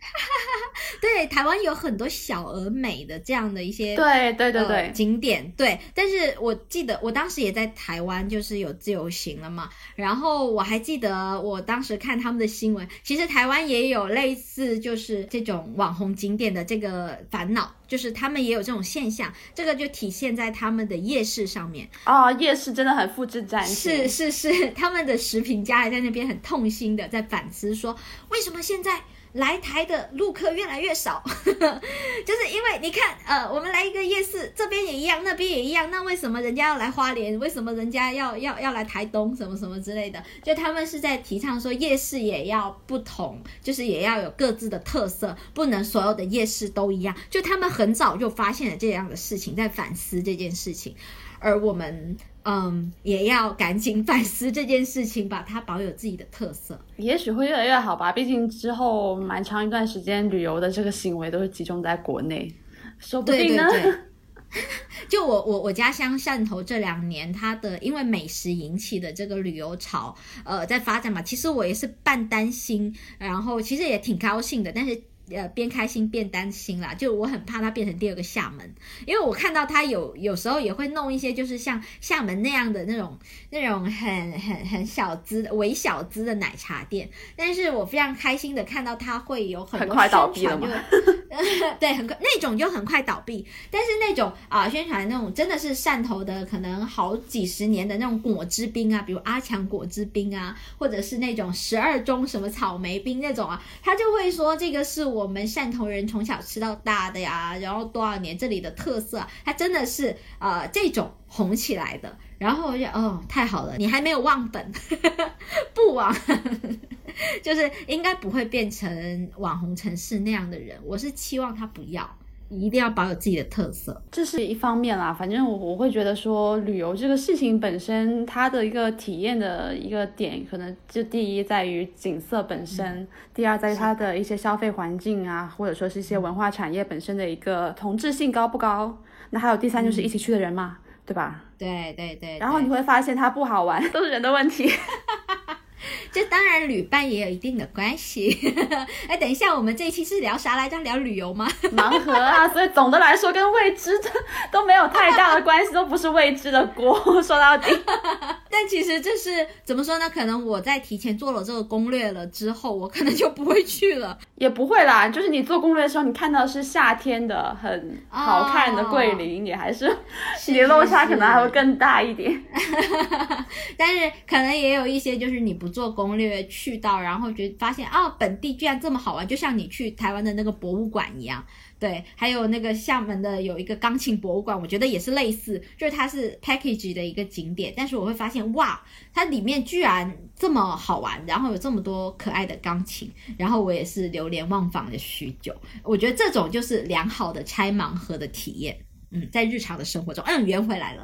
Speaker 1: 对，台湾有很多小而美的这样的一些
Speaker 2: 对对对对
Speaker 1: 景点，对。但是我记得我当时也在台湾，就是有自由行了嘛。然后我还记得我当时看他们的新闻，其实台湾也有类似就是这种网红景点的这个烦恼，就是他们也有这种现象。这个就体现在他们的夜市上面
Speaker 2: 啊，夜市真的很复制粘
Speaker 1: 贴。是是是，他们的食品家还在那边很痛心的在反思说，为什么现在。来台的路客越来越少，就是因为你看，呃，我们来一个夜市，这边也一样，那边也一样，那为什么人家要来花莲？为什么人家要要要来台东？什么什么之类的？就他们是在提倡说，夜市也要不同，就是也要有各自的特色，不能所有的夜市都一样。就他们很早就发现了这样的事情，在反思这件事情，而我们。嗯，也要赶紧反思这件事情，把它保有自己的特色，
Speaker 2: 也许会越来越好吧。毕竟之后蛮长一段时间，旅游的这个行为都是集中在国内，说不定呢。
Speaker 1: 就我我我家乡汕头这两年，它的因为美食引起的这个旅游潮，呃，在发展嘛。其实我也是半担心，然后其实也挺高兴的，但是。呃，边开心边担心啦，就我很怕它变成第二个厦门，因为我看到它有有时候也会弄一些，就是像厦门那样的那种那种很很很小资、微小资的奶茶店，但是我非常开心的看到它会有很多宣传，就 对，很快那种就很快倒闭，但是那种啊宣传那种真的是汕头的，可能好几十年的那种果汁冰啊，比如阿强果汁冰啊，或者是那种十二中什么草莓冰那种啊，他就会说这个是我。我们汕头人从小吃到大的呀，然后多少年这里的特色，它真的是呃这种红起来的。然后我就哦，太好了，你还没有忘本，不忘，就是应该不会变成网红城市那样的人。我是期望他不要。一定要保有自己的特色，
Speaker 2: 这是一方面啦。反正我我会觉得说，旅游这个事情本身，它的一个体验的一个点，可能就第一在于景色本身，第二在于它的一些消费环境啊，或者说是一些文化产业本身的一个同质性高不高。那还有第三就是一起去的人嘛，对吧？
Speaker 1: 对对对。
Speaker 2: 然后你会发现它不好玩，都是人的问题。
Speaker 1: 这当然旅伴也有一定的关系。哎，等一下，我们这一期是聊啥来着？聊旅游吗？
Speaker 2: 盲盒啊，所以总的来说跟未知的都没有太大的关系，都不是未知的锅。说到底，
Speaker 1: 但其实这是怎么说呢？可能我在提前做了这个攻略了之后，我可能就不会去了。
Speaker 2: 也不会啦，就是你做攻略的时候，你看到是夏天的很好看的桂林，你还是你落差可能还会更大一点。
Speaker 1: 但是可能也有一些就是你不做。攻略去到，然后觉发现啊，本地居然这么好玩，就像你去台湾的那个博物馆一样。对，还有那个厦门的有一个钢琴博物馆，我觉得也是类似，就是它是 package 的一个景点，但是我会发现哇，它里面居然这么好玩，然后有这么多可爱的钢琴，然后我也是流连忘返了许久。我觉得这种就是良好的拆盲盒的体验。嗯，在日常的生活中，嗯，圆回来了。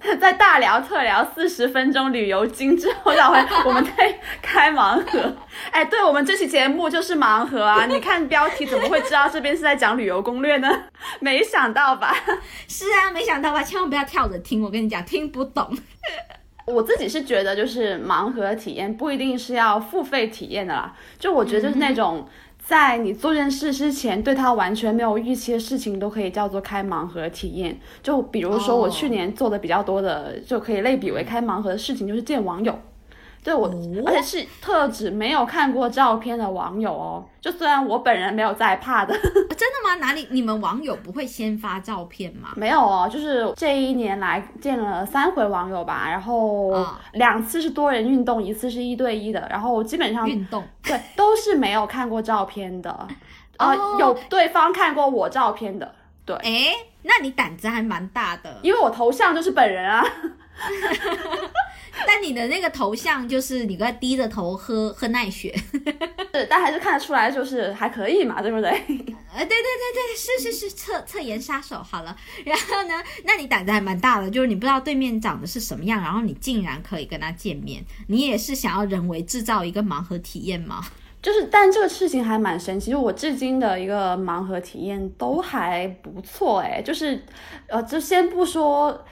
Speaker 2: 在大聊特聊四十分钟旅游经之后，绕回我们在开盲盒。哎，对我们这期节目就是盲盒啊！你看标题怎么会知道这边是在讲旅游攻略呢？没想到吧？
Speaker 1: 是啊，没想到吧？千万不要跳着听，我跟你讲，听不懂。
Speaker 2: 我自己是觉得，就是盲盒体验不一定是要付费体验的啦。就我觉得就是那种。在你做件事之前，对它完全没有预期的事情，都可以叫做开盲盒体验。就比如说我去年做的比较多的，就可以类比为开盲盒的事情，就是见网友。对我，而且是特指没有看过照片的网友哦。就虽然我本人没有在怕的，真
Speaker 1: 的吗？哪里？你们网友不会先发照片吗？
Speaker 2: 没有哦，就是这一年来见了三回网友吧，然后两次是多人运动，一次是一对一的，然后基本上
Speaker 1: 运动
Speaker 2: 对都是没有看过照片的，啊，有对方看过我照片的，对。
Speaker 1: 哎，那你胆子还蛮大的，
Speaker 2: 因为我头像就是本人啊。
Speaker 1: 但你的那个头像就是你在低着头喝喝奈雪，
Speaker 2: 是，但还是看得出来就是还可以嘛，对不对？呃，
Speaker 1: 对对对对，是是是侧侧颜杀手。好了，然后呢，那你胆子还蛮大的，就是你不知道对面长得是什么样，然后你竟然可以跟他见面，你也是想要人为制造一个盲盒体验吗？
Speaker 2: 就是，但这个事情还蛮神奇，就我至今的一个盲盒体验都还不错，哎，就是，呃，就先不说。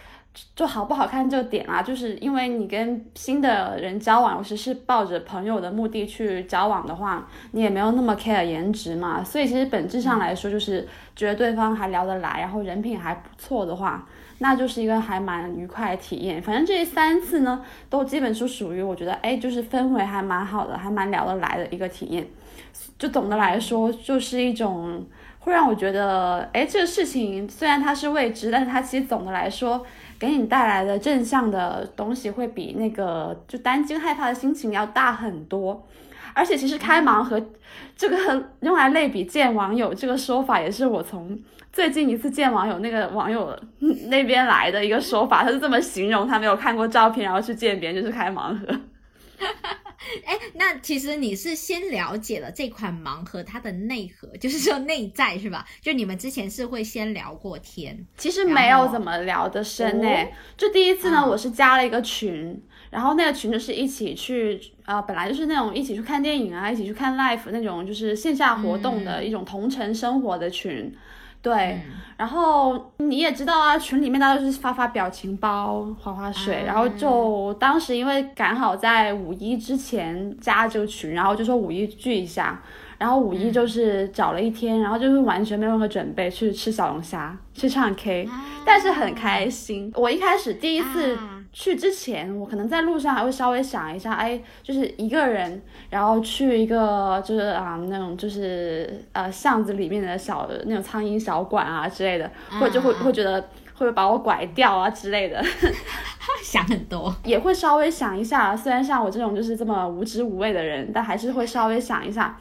Speaker 2: 就好不好看这个点啊，就是因为你跟新的人交往，尤其是抱着朋友的目的去交往的话，你也没有那么 care 颜值嘛，所以其实本质上来说，就是觉得对方还聊得来，然后人品还不错的话，那就是一个还蛮愉快的体验。反正这三次呢，都基本是属于我觉得，哎，就是氛围还蛮好的，还蛮聊得来的一个体验。就总的来说，就是一种会让我觉得，哎，这个事情虽然它是未知，但是它其实总的来说。给你带来的正向的东西会比那个就担惊害怕的心情要大很多，而且其实开盲盒这个用来类比见网友这个说法，也是我从最近一次见网友那个网友那边来的一个说法，他是这么形容他没有看过照片，然后去见别人就是开盲盒。
Speaker 1: 哎，那其实你是先了解了这款盲盒它的内核，就是说内在是吧？就你们之前是会先聊过天，
Speaker 2: 其实没有怎么聊得深哎。就第一次呢，我是加了一个群，然后那个群就是一起去，呃，本来就是那种一起去看电影啊，一起去看 live 那种，就是线下活动的一种同城生活的群。对，然后你也知道啊，群里面大家都是发发表情包、划划水，然后就当时因为赶好在五一之前加这个群，然后就说五一聚一下，然后五一就是找了一天，然后就是完全没有任何准备去吃小龙虾、去唱 K，但是很开心。我一开始第一次。去之前，我可能在路上还会稍微想一下，哎，就是一个人，然后去一个就是啊那种就是呃巷子里面的小那种苍蝇小馆啊之类的，或者就会会觉得会不会把我拐掉啊之类的，
Speaker 1: 想很多，
Speaker 2: 也会稍微想一下。虽然像我这种就是这么无知无畏的人，但还是会稍微想一下。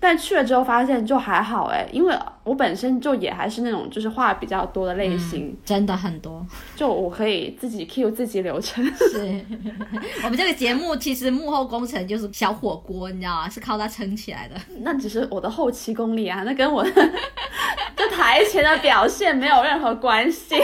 Speaker 2: 但去了之后发现就还好哎，因为我本身就也还是那种就是话比较多的类型，
Speaker 1: 真的很多，
Speaker 2: 就我可以自己 Q 自己流程。
Speaker 1: 是 我们这个节目其实幕后工程就是小火锅，你知道吗？是靠它撑起来的。
Speaker 2: 那只是我的后期功力啊，那跟我 就台前的表现没有任何关系。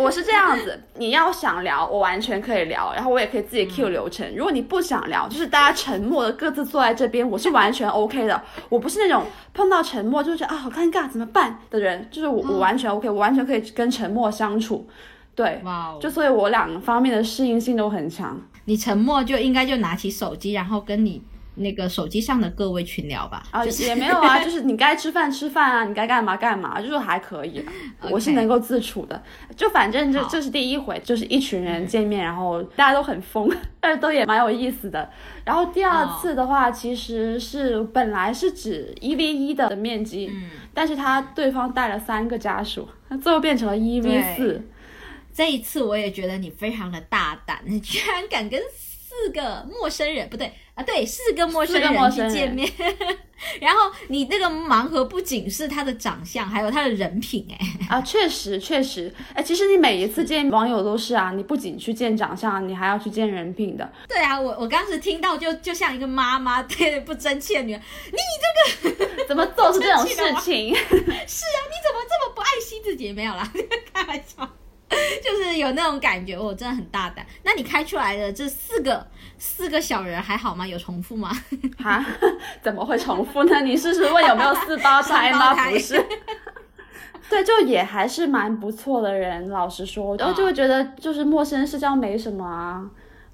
Speaker 2: 我是这样子，你要想聊，我完全可以聊，然后我也可以自己 Q 流程。如果你不想聊，就是大家沉默的各自坐在这边，我是完全 OK 的。我不是那种碰到沉默就觉得啊好尴尬怎么办的人，就是我我完全 OK，我完全可以跟沉默相处。对，哇，就所以我两个方面的适应性都很强。
Speaker 1: 你沉默就应该就拿起手机，然后跟你。那个手机上的各位群聊吧，
Speaker 2: 啊，也没有啊，就是你该吃饭吃饭啊，你该干嘛干嘛，就是还可以，我是能够自处的，就反正这这是第一回，就是一群人见面，然后大家都很疯，但是都也蛮有意思的。然后第二次的话，其实是本来是指一 v 一的面积，嗯，但是他对方带了三个家属，那最后变成了一 v 四。
Speaker 1: 这一次我也觉得你非常的大胆，你居然敢跟。四个陌生人不对啊，对，四个陌生人去见面，然后你那个盲盒不仅是他的长相，还有他的人品，哎
Speaker 2: 啊，确实确实，哎，其实你每一次见网友都是啊，你不仅去见长相，你还要去见人品的。
Speaker 1: 对啊，我我当时听到就就像一个妈妈对不争气的女儿，你这
Speaker 2: 个 怎么做出这种事情？是啊，你怎
Speaker 1: 么这么不爱惜自己？没有啦，开玩笑。就是有那种感觉，我真的很大胆。那你开出来的这四个四个小人还好吗？有重复吗？
Speaker 2: 哈，怎么会重复呢？你是问有没有四胞胎吗？不是。对，就也还是蛮不错的人。老实说，然后就会觉得就是陌生社交没什么啊。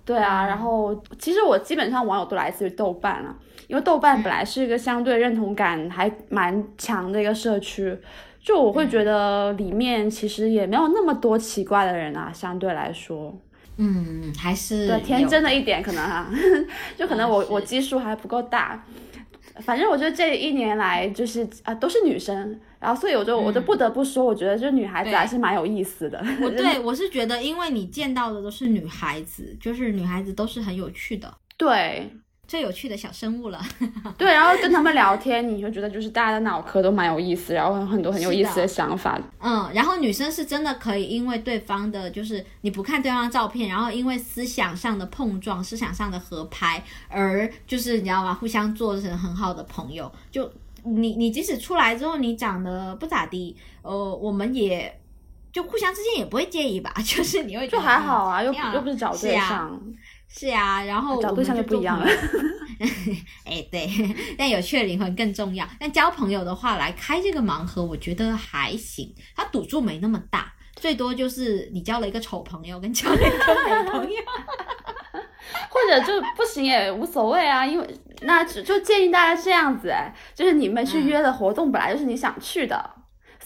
Speaker 2: 对啊，然后其实我基本上网友都来自于豆瓣啊，因为豆瓣本来是一个相对认同感还蛮强的一个社区。就我会觉得里面其实也没有那么多奇怪的人啊，相对来说。
Speaker 1: 嗯，还是
Speaker 2: 对天真的一点可能哈，就可能我我基数还不够大。反正我觉得这一年来就是啊都是女生，然后所以我就我就不得不说，我觉得这女孩子还是蛮有意思的。
Speaker 1: 我对我是觉得，因为你见到的都是女孩子，就是女孩子都是很有趣的。
Speaker 2: 对。
Speaker 1: 最有趣的小生物了，
Speaker 2: 对，然后跟他们聊天，你就觉得就是大家的脑壳都蛮有意思，然后很多很有意思的想法。
Speaker 1: 嗯，然后女生是真的可以因为对方的，就是你不看对方照片，然后因为思想上的碰撞、思想上的合拍，而就是你知道吗？互相做成很好的朋友。就你你即使出来之后你长得不咋地，呃，我们也就互相之间也不会介意吧？就是你会
Speaker 2: 就还好啊，又又不是找对象。
Speaker 1: 是呀，然后
Speaker 2: 找对象就不一样了。
Speaker 1: 哎，对，但有趣的灵魂更重要。但交朋友的话，来开这个盲盒，我觉得还行。它赌注没那么大，最多就是你交了一个丑朋友，跟交了一个美朋友，
Speaker 2: 或者就不行也无所谓啊。因为那只就建议大家这样子，哎，就是你们去约的活动本来就是你想去的。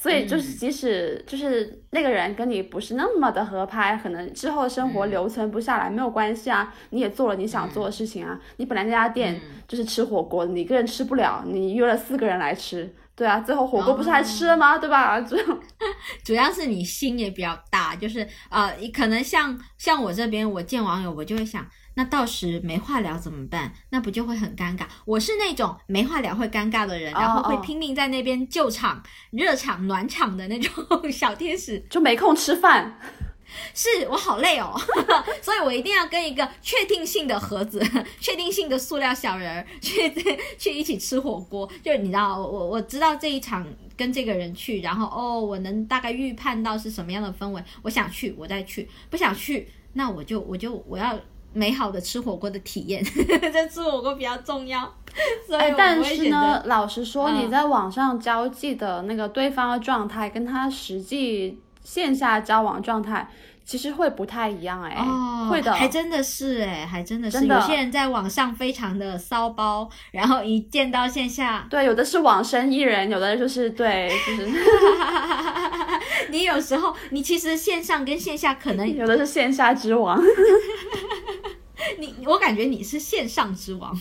Speaker 2: 所以就是，即使就是那个人跟你不是那么的合拍，可能之后生活留存不下来，没有关系啊。你也做了你想做的事情啊。你本来那家店就是吃火锅，你一个人吃不了，你约了四个人来吃，对啊，最后火锅不是还吃了吗？对吧？主
Speaker 1: 主要是你心也比较大，就是呃，可能像像我这边，我见网友，我就会想。那到时没话聊怎么办？那不就会很尴尬？我是那种没话聊会尴尬的人，然后会拼命在那边救场、热场、暖场的那种 小天使，
Speaker 2: 就没空吃饭。
Speaker 1: 是我好累哦，所以我一定要跟一个确定性的盒子、确定性的塑料小人儿去去一起吃火锅。就是你知道，我我知道这一场跟这个人去，然后哦，我能大概预判到是什么样的氛围。我想去，我再去；不想去，那我就我就我要。美好的吃火锅的体验，这吃火锅比较重要。所以，
Speaker 2: 但是呢，老实说，你在网上交际的那个对方的状态，跟他实际线下交往状态。其实会不太一样哎，会的，
Speaker 1: 还真的是哎，还真的是。有些人在网上非常的骚包，然后一见到线下，
Speaker 2: 对，有的是网生艺人，有的就是对，就是。
Speaker 1: 你有时候，你其实线上跟线下可能
Speaker 2: 有的是线下之王。
Speaker 1: 你我感觉你是线上之王，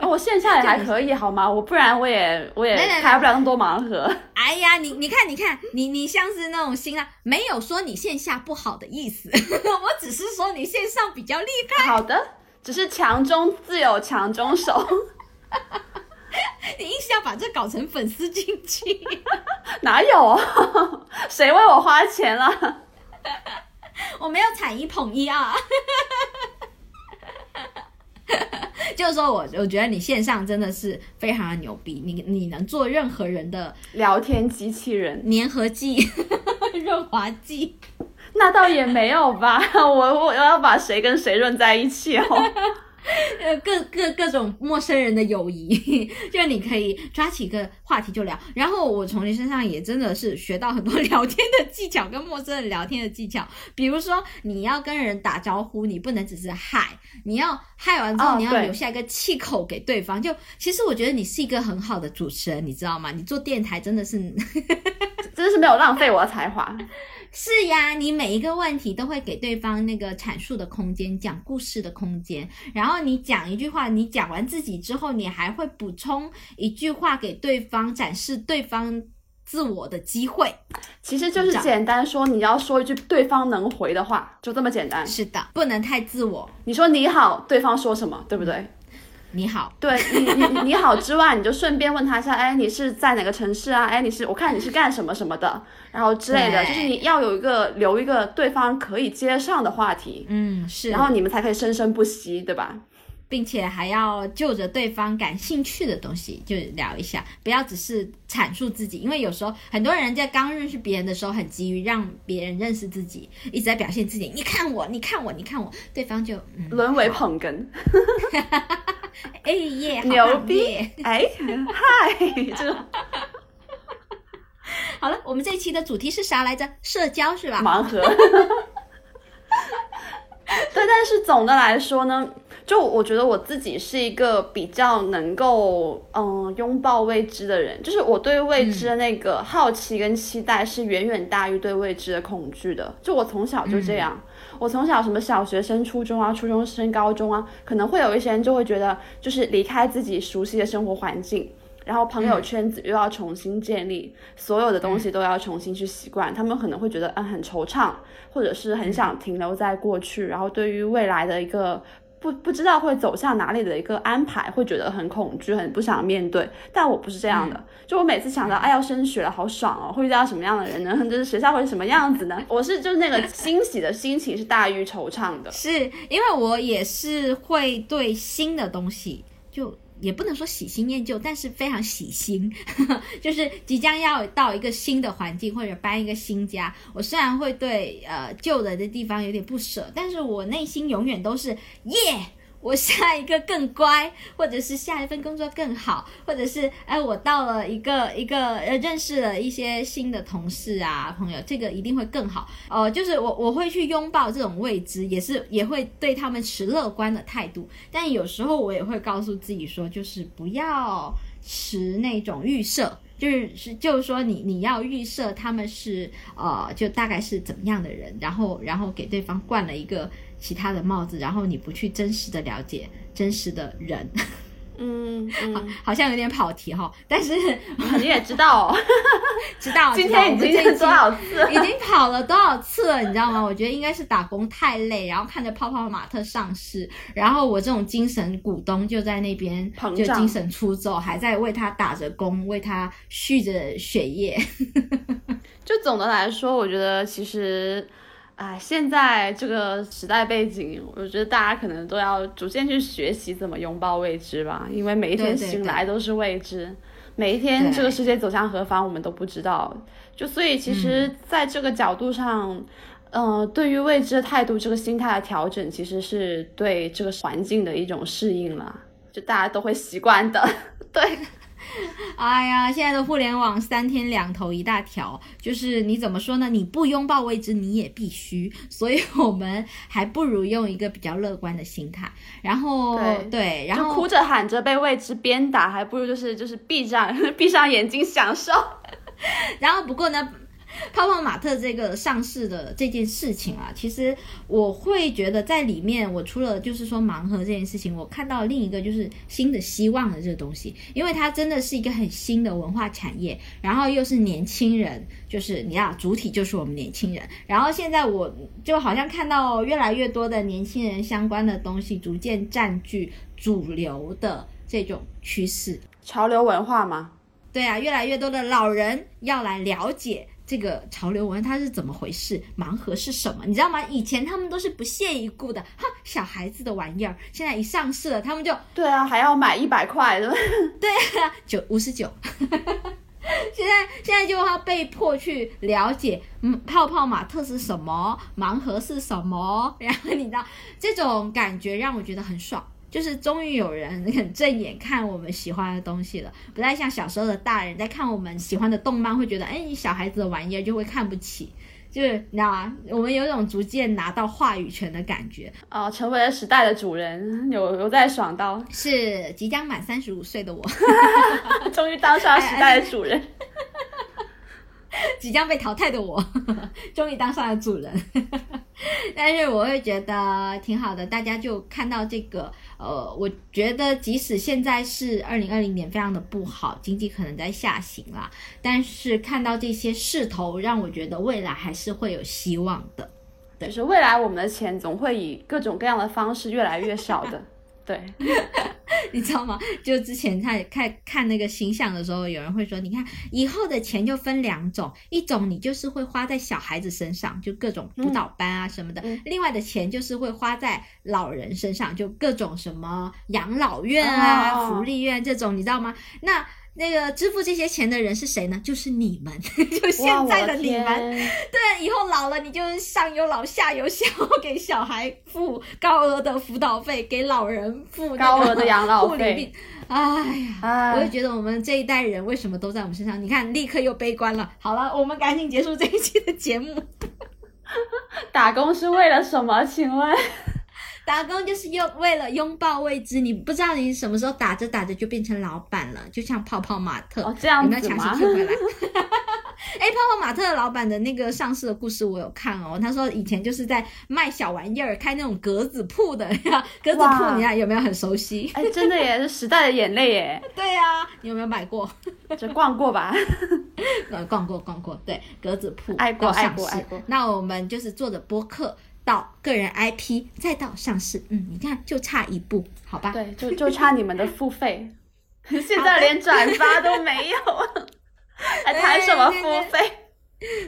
Speaker 2: 我线下也还 可以好吗？我不然我也我也开不了那么多盲盒。
Speaker 1: 哎呀，你你看你看你你像是那种心啊，没有说你线下不好的意思，我只是说你线上比较厉害。
Speaker 2: 好的，只是强中自有强中手。
Speaker 1: 你硬是要把这搞成粉丝经济？
Speaker 2: 哪有？谁为我花钱了？
Speaker 1: 我没有踩一捧一啊。就是说我我觉得你线上真的是非常的牛逼，你你能做任何人的
Speaker 2: 聊天机器人、
Speaker 1: 粘合剂、润滑剂，
Speaker 2: 那倒也没有吧。我我要把谁跟谁润在一起哦。
Speaker 1: 呃，各各各种陌生人的友谊，就是你可以抓起一个话题就聊。然后我从你身上也真的是学到很多 聊天的技巧，跟陌生人聊天的技巧。比如说，你要跟人打招呼，你不能只是嗨，你要嗨完之后，你要留下一个气口给对方。就其实我觉得你是一个很好的主持人，你知道吗？你做电台真的是，
Speaker 2: 真的是没有浪费我的才华。
Speaker 1: 是呀，你每一个问题都会给对方那个阐述的空间，讲故事的空间。然后你讲一句话，你讲完自己之后，你还会补充一句话给对方，展示对方自我的机会。
Speaker 2: 其实就是简单说，你要说一句对方能回的话，就这么简单。
Speaker 1: 是的，不能太自我。
Speaker 2: 你说你好，对方说什么，对不对？
Speaker 1: 你好，
Speaker 2: 对你你你好之外，你就顺便问他一下，哎，你是在哪个城市啊？哎，你是我看你是干什么什么的，然后之类的，就是你要有一个留一个对方可以接上的话题，
Speaker 1: 嗯，是，
Speaker 2: 然后你们才可以生生不息，对吧？
Speaker 1: 并且还要就着对方感兴趣的东西就聊一下，不要只是阐述自己，因为有时候很多人在刚认识别人的时候很急于让别人认识自己，一直在表现自己，你看我，你看我，你看我，对方就
Speaker 2: 沦为捧哏。
Speaker 1: 哎耶，
Speaker 2: 牛逼！哎，嗨，这
Speaker 1: 好了，我们这期的主题是啥来着？社交是吧？
Speaker 2: 盲盒。对，但是总的来说呢，就我觉得我自己是一个比较能够嗯拥抱未知的人，就是我对未知的那个好奇跟期待是远远大于对未知的恐惧的。就我从小就这样，我从小什么小学升、初中啊、初中升、高中啊，可能会有一些人就会觉得，就是离开自己熟悉的生活环境。然后朋友圈子又要重新建立，所有的东西都要重新去习惯，他们可能会觉得嗯很惆怅，或者是很想停留在过去，然后对于未来的一个不不知道会走向哪里的一个安排，会觉得很恐惧，很不想面对。但我不是这样的，就我每次想到哎要升学了，好爽哦，会遇到什么样的人呢？就是学校会是什么样子呢？我是就是那个 欣喜的心情是大于惆怅的，
Speaker 1: 是因为我也是会对新的东西就。也不能说喜新厌旧，但是非常喜新，就是即将要到一个新的环境或者搬一个新家。我虽然会对呃旧的的地方有点不舍，但是我内心永远都是耶。我下一个更乖，或者是下一份工作更好，或者是哎，我到了一个一个呃，认识了一些新的同事啊朋友，这个一定会更好。呃，就是我我会去拥抱这种未知，也是也会对他们持乐观的态度。但有时候我也会告诉自己说，就是不要持那种预设，就是是就是说你你要预设他们是呃，就大概是怎么样的人，然后然后给对方灌了一个。其他的帽子，然后你不去真实的了解真实的人，
Speaker 2: 嗯，
Speaker 1: 好，好像有点跑题哈，但是
Speaker 2: 你也知道，哦
Speaker 1: 知道，
Speaker 2: 今天已经多少次，
Speaker 1: 已经跑了多少次了，你知道吗？我觉得应该是打工太累，然后看着泡泡玛特上市，然后我这种精神股东就在那边就精神出走，还在为他打着工，为他蓄着血液。
Speaker 2: 就总的来说，我觉得其实。哎，现在这个时代背景，我觉得大家可能都要逐渐去学习怎么拥抱未知吧，因为每一天醒来都是未知，每一天这个世界走向何方我们都不知道。就所以其实在这个角度上，嗯，对于未知的态度，这个心态的调整，其实是对这个环境的一种适应了，就大家都会习惯的，对。
Speaker 1: 哎呀，现在的互联网三天两头一大条，就是你怎么说呢？你不拥抱未知，你也必须。所以我们还不如用一个比较乐观的心态。然后对，然后
Speaker 2: 哭着喊着被未知鞭打，还不如就是就是闭上 闭上眼睛享受。
Speaker 1: 然后不过呢。泡泡玛特这个上市的这件事情啊，其实我会觉得在里面，我除了就是说盲盒这件事情，我看到另一个就是新的希望的这个东西，因为它真的是一个很新的文化产业，然后又是年轻人，就是你要主体就是我们年轻人，然后现在我就好像看到越来越多的年轻人相关的东西逐渐占据主流的这种趋势，
Speaker 2: 潮流文化吗？
Speaker 1: 对啊，越来越多的老人要来了解。这个潮流文它是怎么回事？盲盒是什么？你知道吗？以前他们都是不屑一顾的，哈，小孩子的玩意儿。现在一上市了，他们就
Speaker 2: 对啊，还要买一百块的，
Speaker 1: 对啊，九五十九。现在现在就要被迫去了解，嗯，泡泡玛特是什么？盲盒是什么？然后你知道这种感觉让我觉得很爽。就是终于有人很正眼看我们喜欢的东西了，不再像小时候的大人在看我们喜欢的动漫，会觉得哎，小孩子的玩意儿就会看不起。就是你知道吗？我们有种逐渐拿到话语权的感觉
Speaker 2: 哦，成为了时代的主人，有有在爽到。
Speaker 1: 是即将满三十五岁的我，
Speaker 2: 终于当上时代的主人。
Speaker 1: 即将被淘汰的我，终于当上了主人。但是我会觉得挺好的，大家就看到这个，呃，我觉得即使现在是二零二零年，非常的不好，经济可能在下行啦，但是看到这些势头，让我觉得未来还是会有希望的。
Speaker 2: 就是未来我们的钱总会以各种各样的方式越来越少的。对，
Speaker 1: 你知道吗？就之前看看看那个星象的时候，有人会说，你看以后的钱就分两种，一种你就是会花在小孩子身上，就各种辅导班啊什么的；另外的钱就是会花在老人身上，就各种什么养老院啊、福利院这种，你知道吗？那。那个支付这些钱的人是谁呢？就是你们，就现在的你们。对，以后老了，你就上有老下有小，给小孩付高额的辅导费，给老人付
Speaker 2: 高额的养老费。
Speaker 1: 哎呀，我就觉得我们这一代人为什么都在我们身上？你看，立刻又悲观了。好了，我们赶紧结束这一期的节目。
Speaker 2: 打工是为了什么？请问？
Speaker 1: 打工就是拥为了拥抱未知，你不知道你什么时候打着打着就变成老板了，就像泡泡玛特。
Speaker 2: 哦，这样子
Speaker 1: 吗？哎，泡泡玛特的老板的那个上市的故事我有看哦。他说以前就是在卖小玩意儿，开那种格子铺的。格子铺，你看有没有很熟悉？
Speaker 2: 哎，真的耶，是时代的眼泪耶。
Speaker 1: 对呀，你有没有买过？
Speaker 2: 就逛过吧。
Speaker 1: 呃，逛过，逛过。对，格子铺
Speaker 2: 爱过，爱过，爱过。
Speaker 1: 那我们就是做着播客到个人 IP，再到上市。嗯，你看就差一步，好吧？
Speaker 2: 对，就就差你们的付费。现在连转发都没有。还谈什么付费？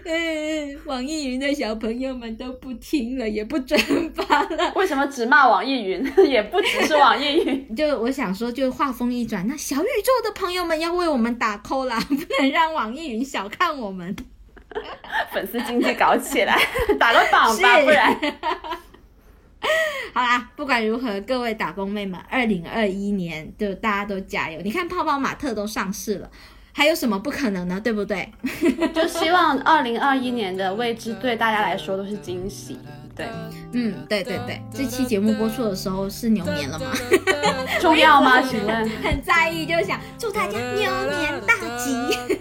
Speaker 1: 嗯，网易云的小朋友们都不听了，也不转发了。
Speaker 2: 为什么只骂网易云？也不只是网易云。
Speaker 1: 就我想说，就话锋一转，那小宇宙的朋友们要为我们打 call 啦，不能让网易云小看我们。
Speaker 2: 粉丝经济搞起来，打个榜吧，不然。
Speaker 1: 好啦，不管如何，各位打工妹们，二零二一年就大家都加油！你看，泡泡玛特都上市了。还有什么不可能呢？对不对？
Speaker 2: 就希望二零二一年的未知对大家来说都是惊喜。对，
Speaker 1: 嗯，对对对，这期节目播出的时候是牛年了吗？
Speaker 2: 重要吗？请问？
Speaker 1: 很在意，就想祝大家牛年大吉，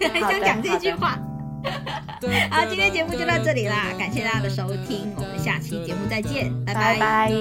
Speaker 1: 很想讲这句话。好，今天节目就到这里啦。感谢大家的收听，我们下期节目再见，拜
Speaker 2: 拜。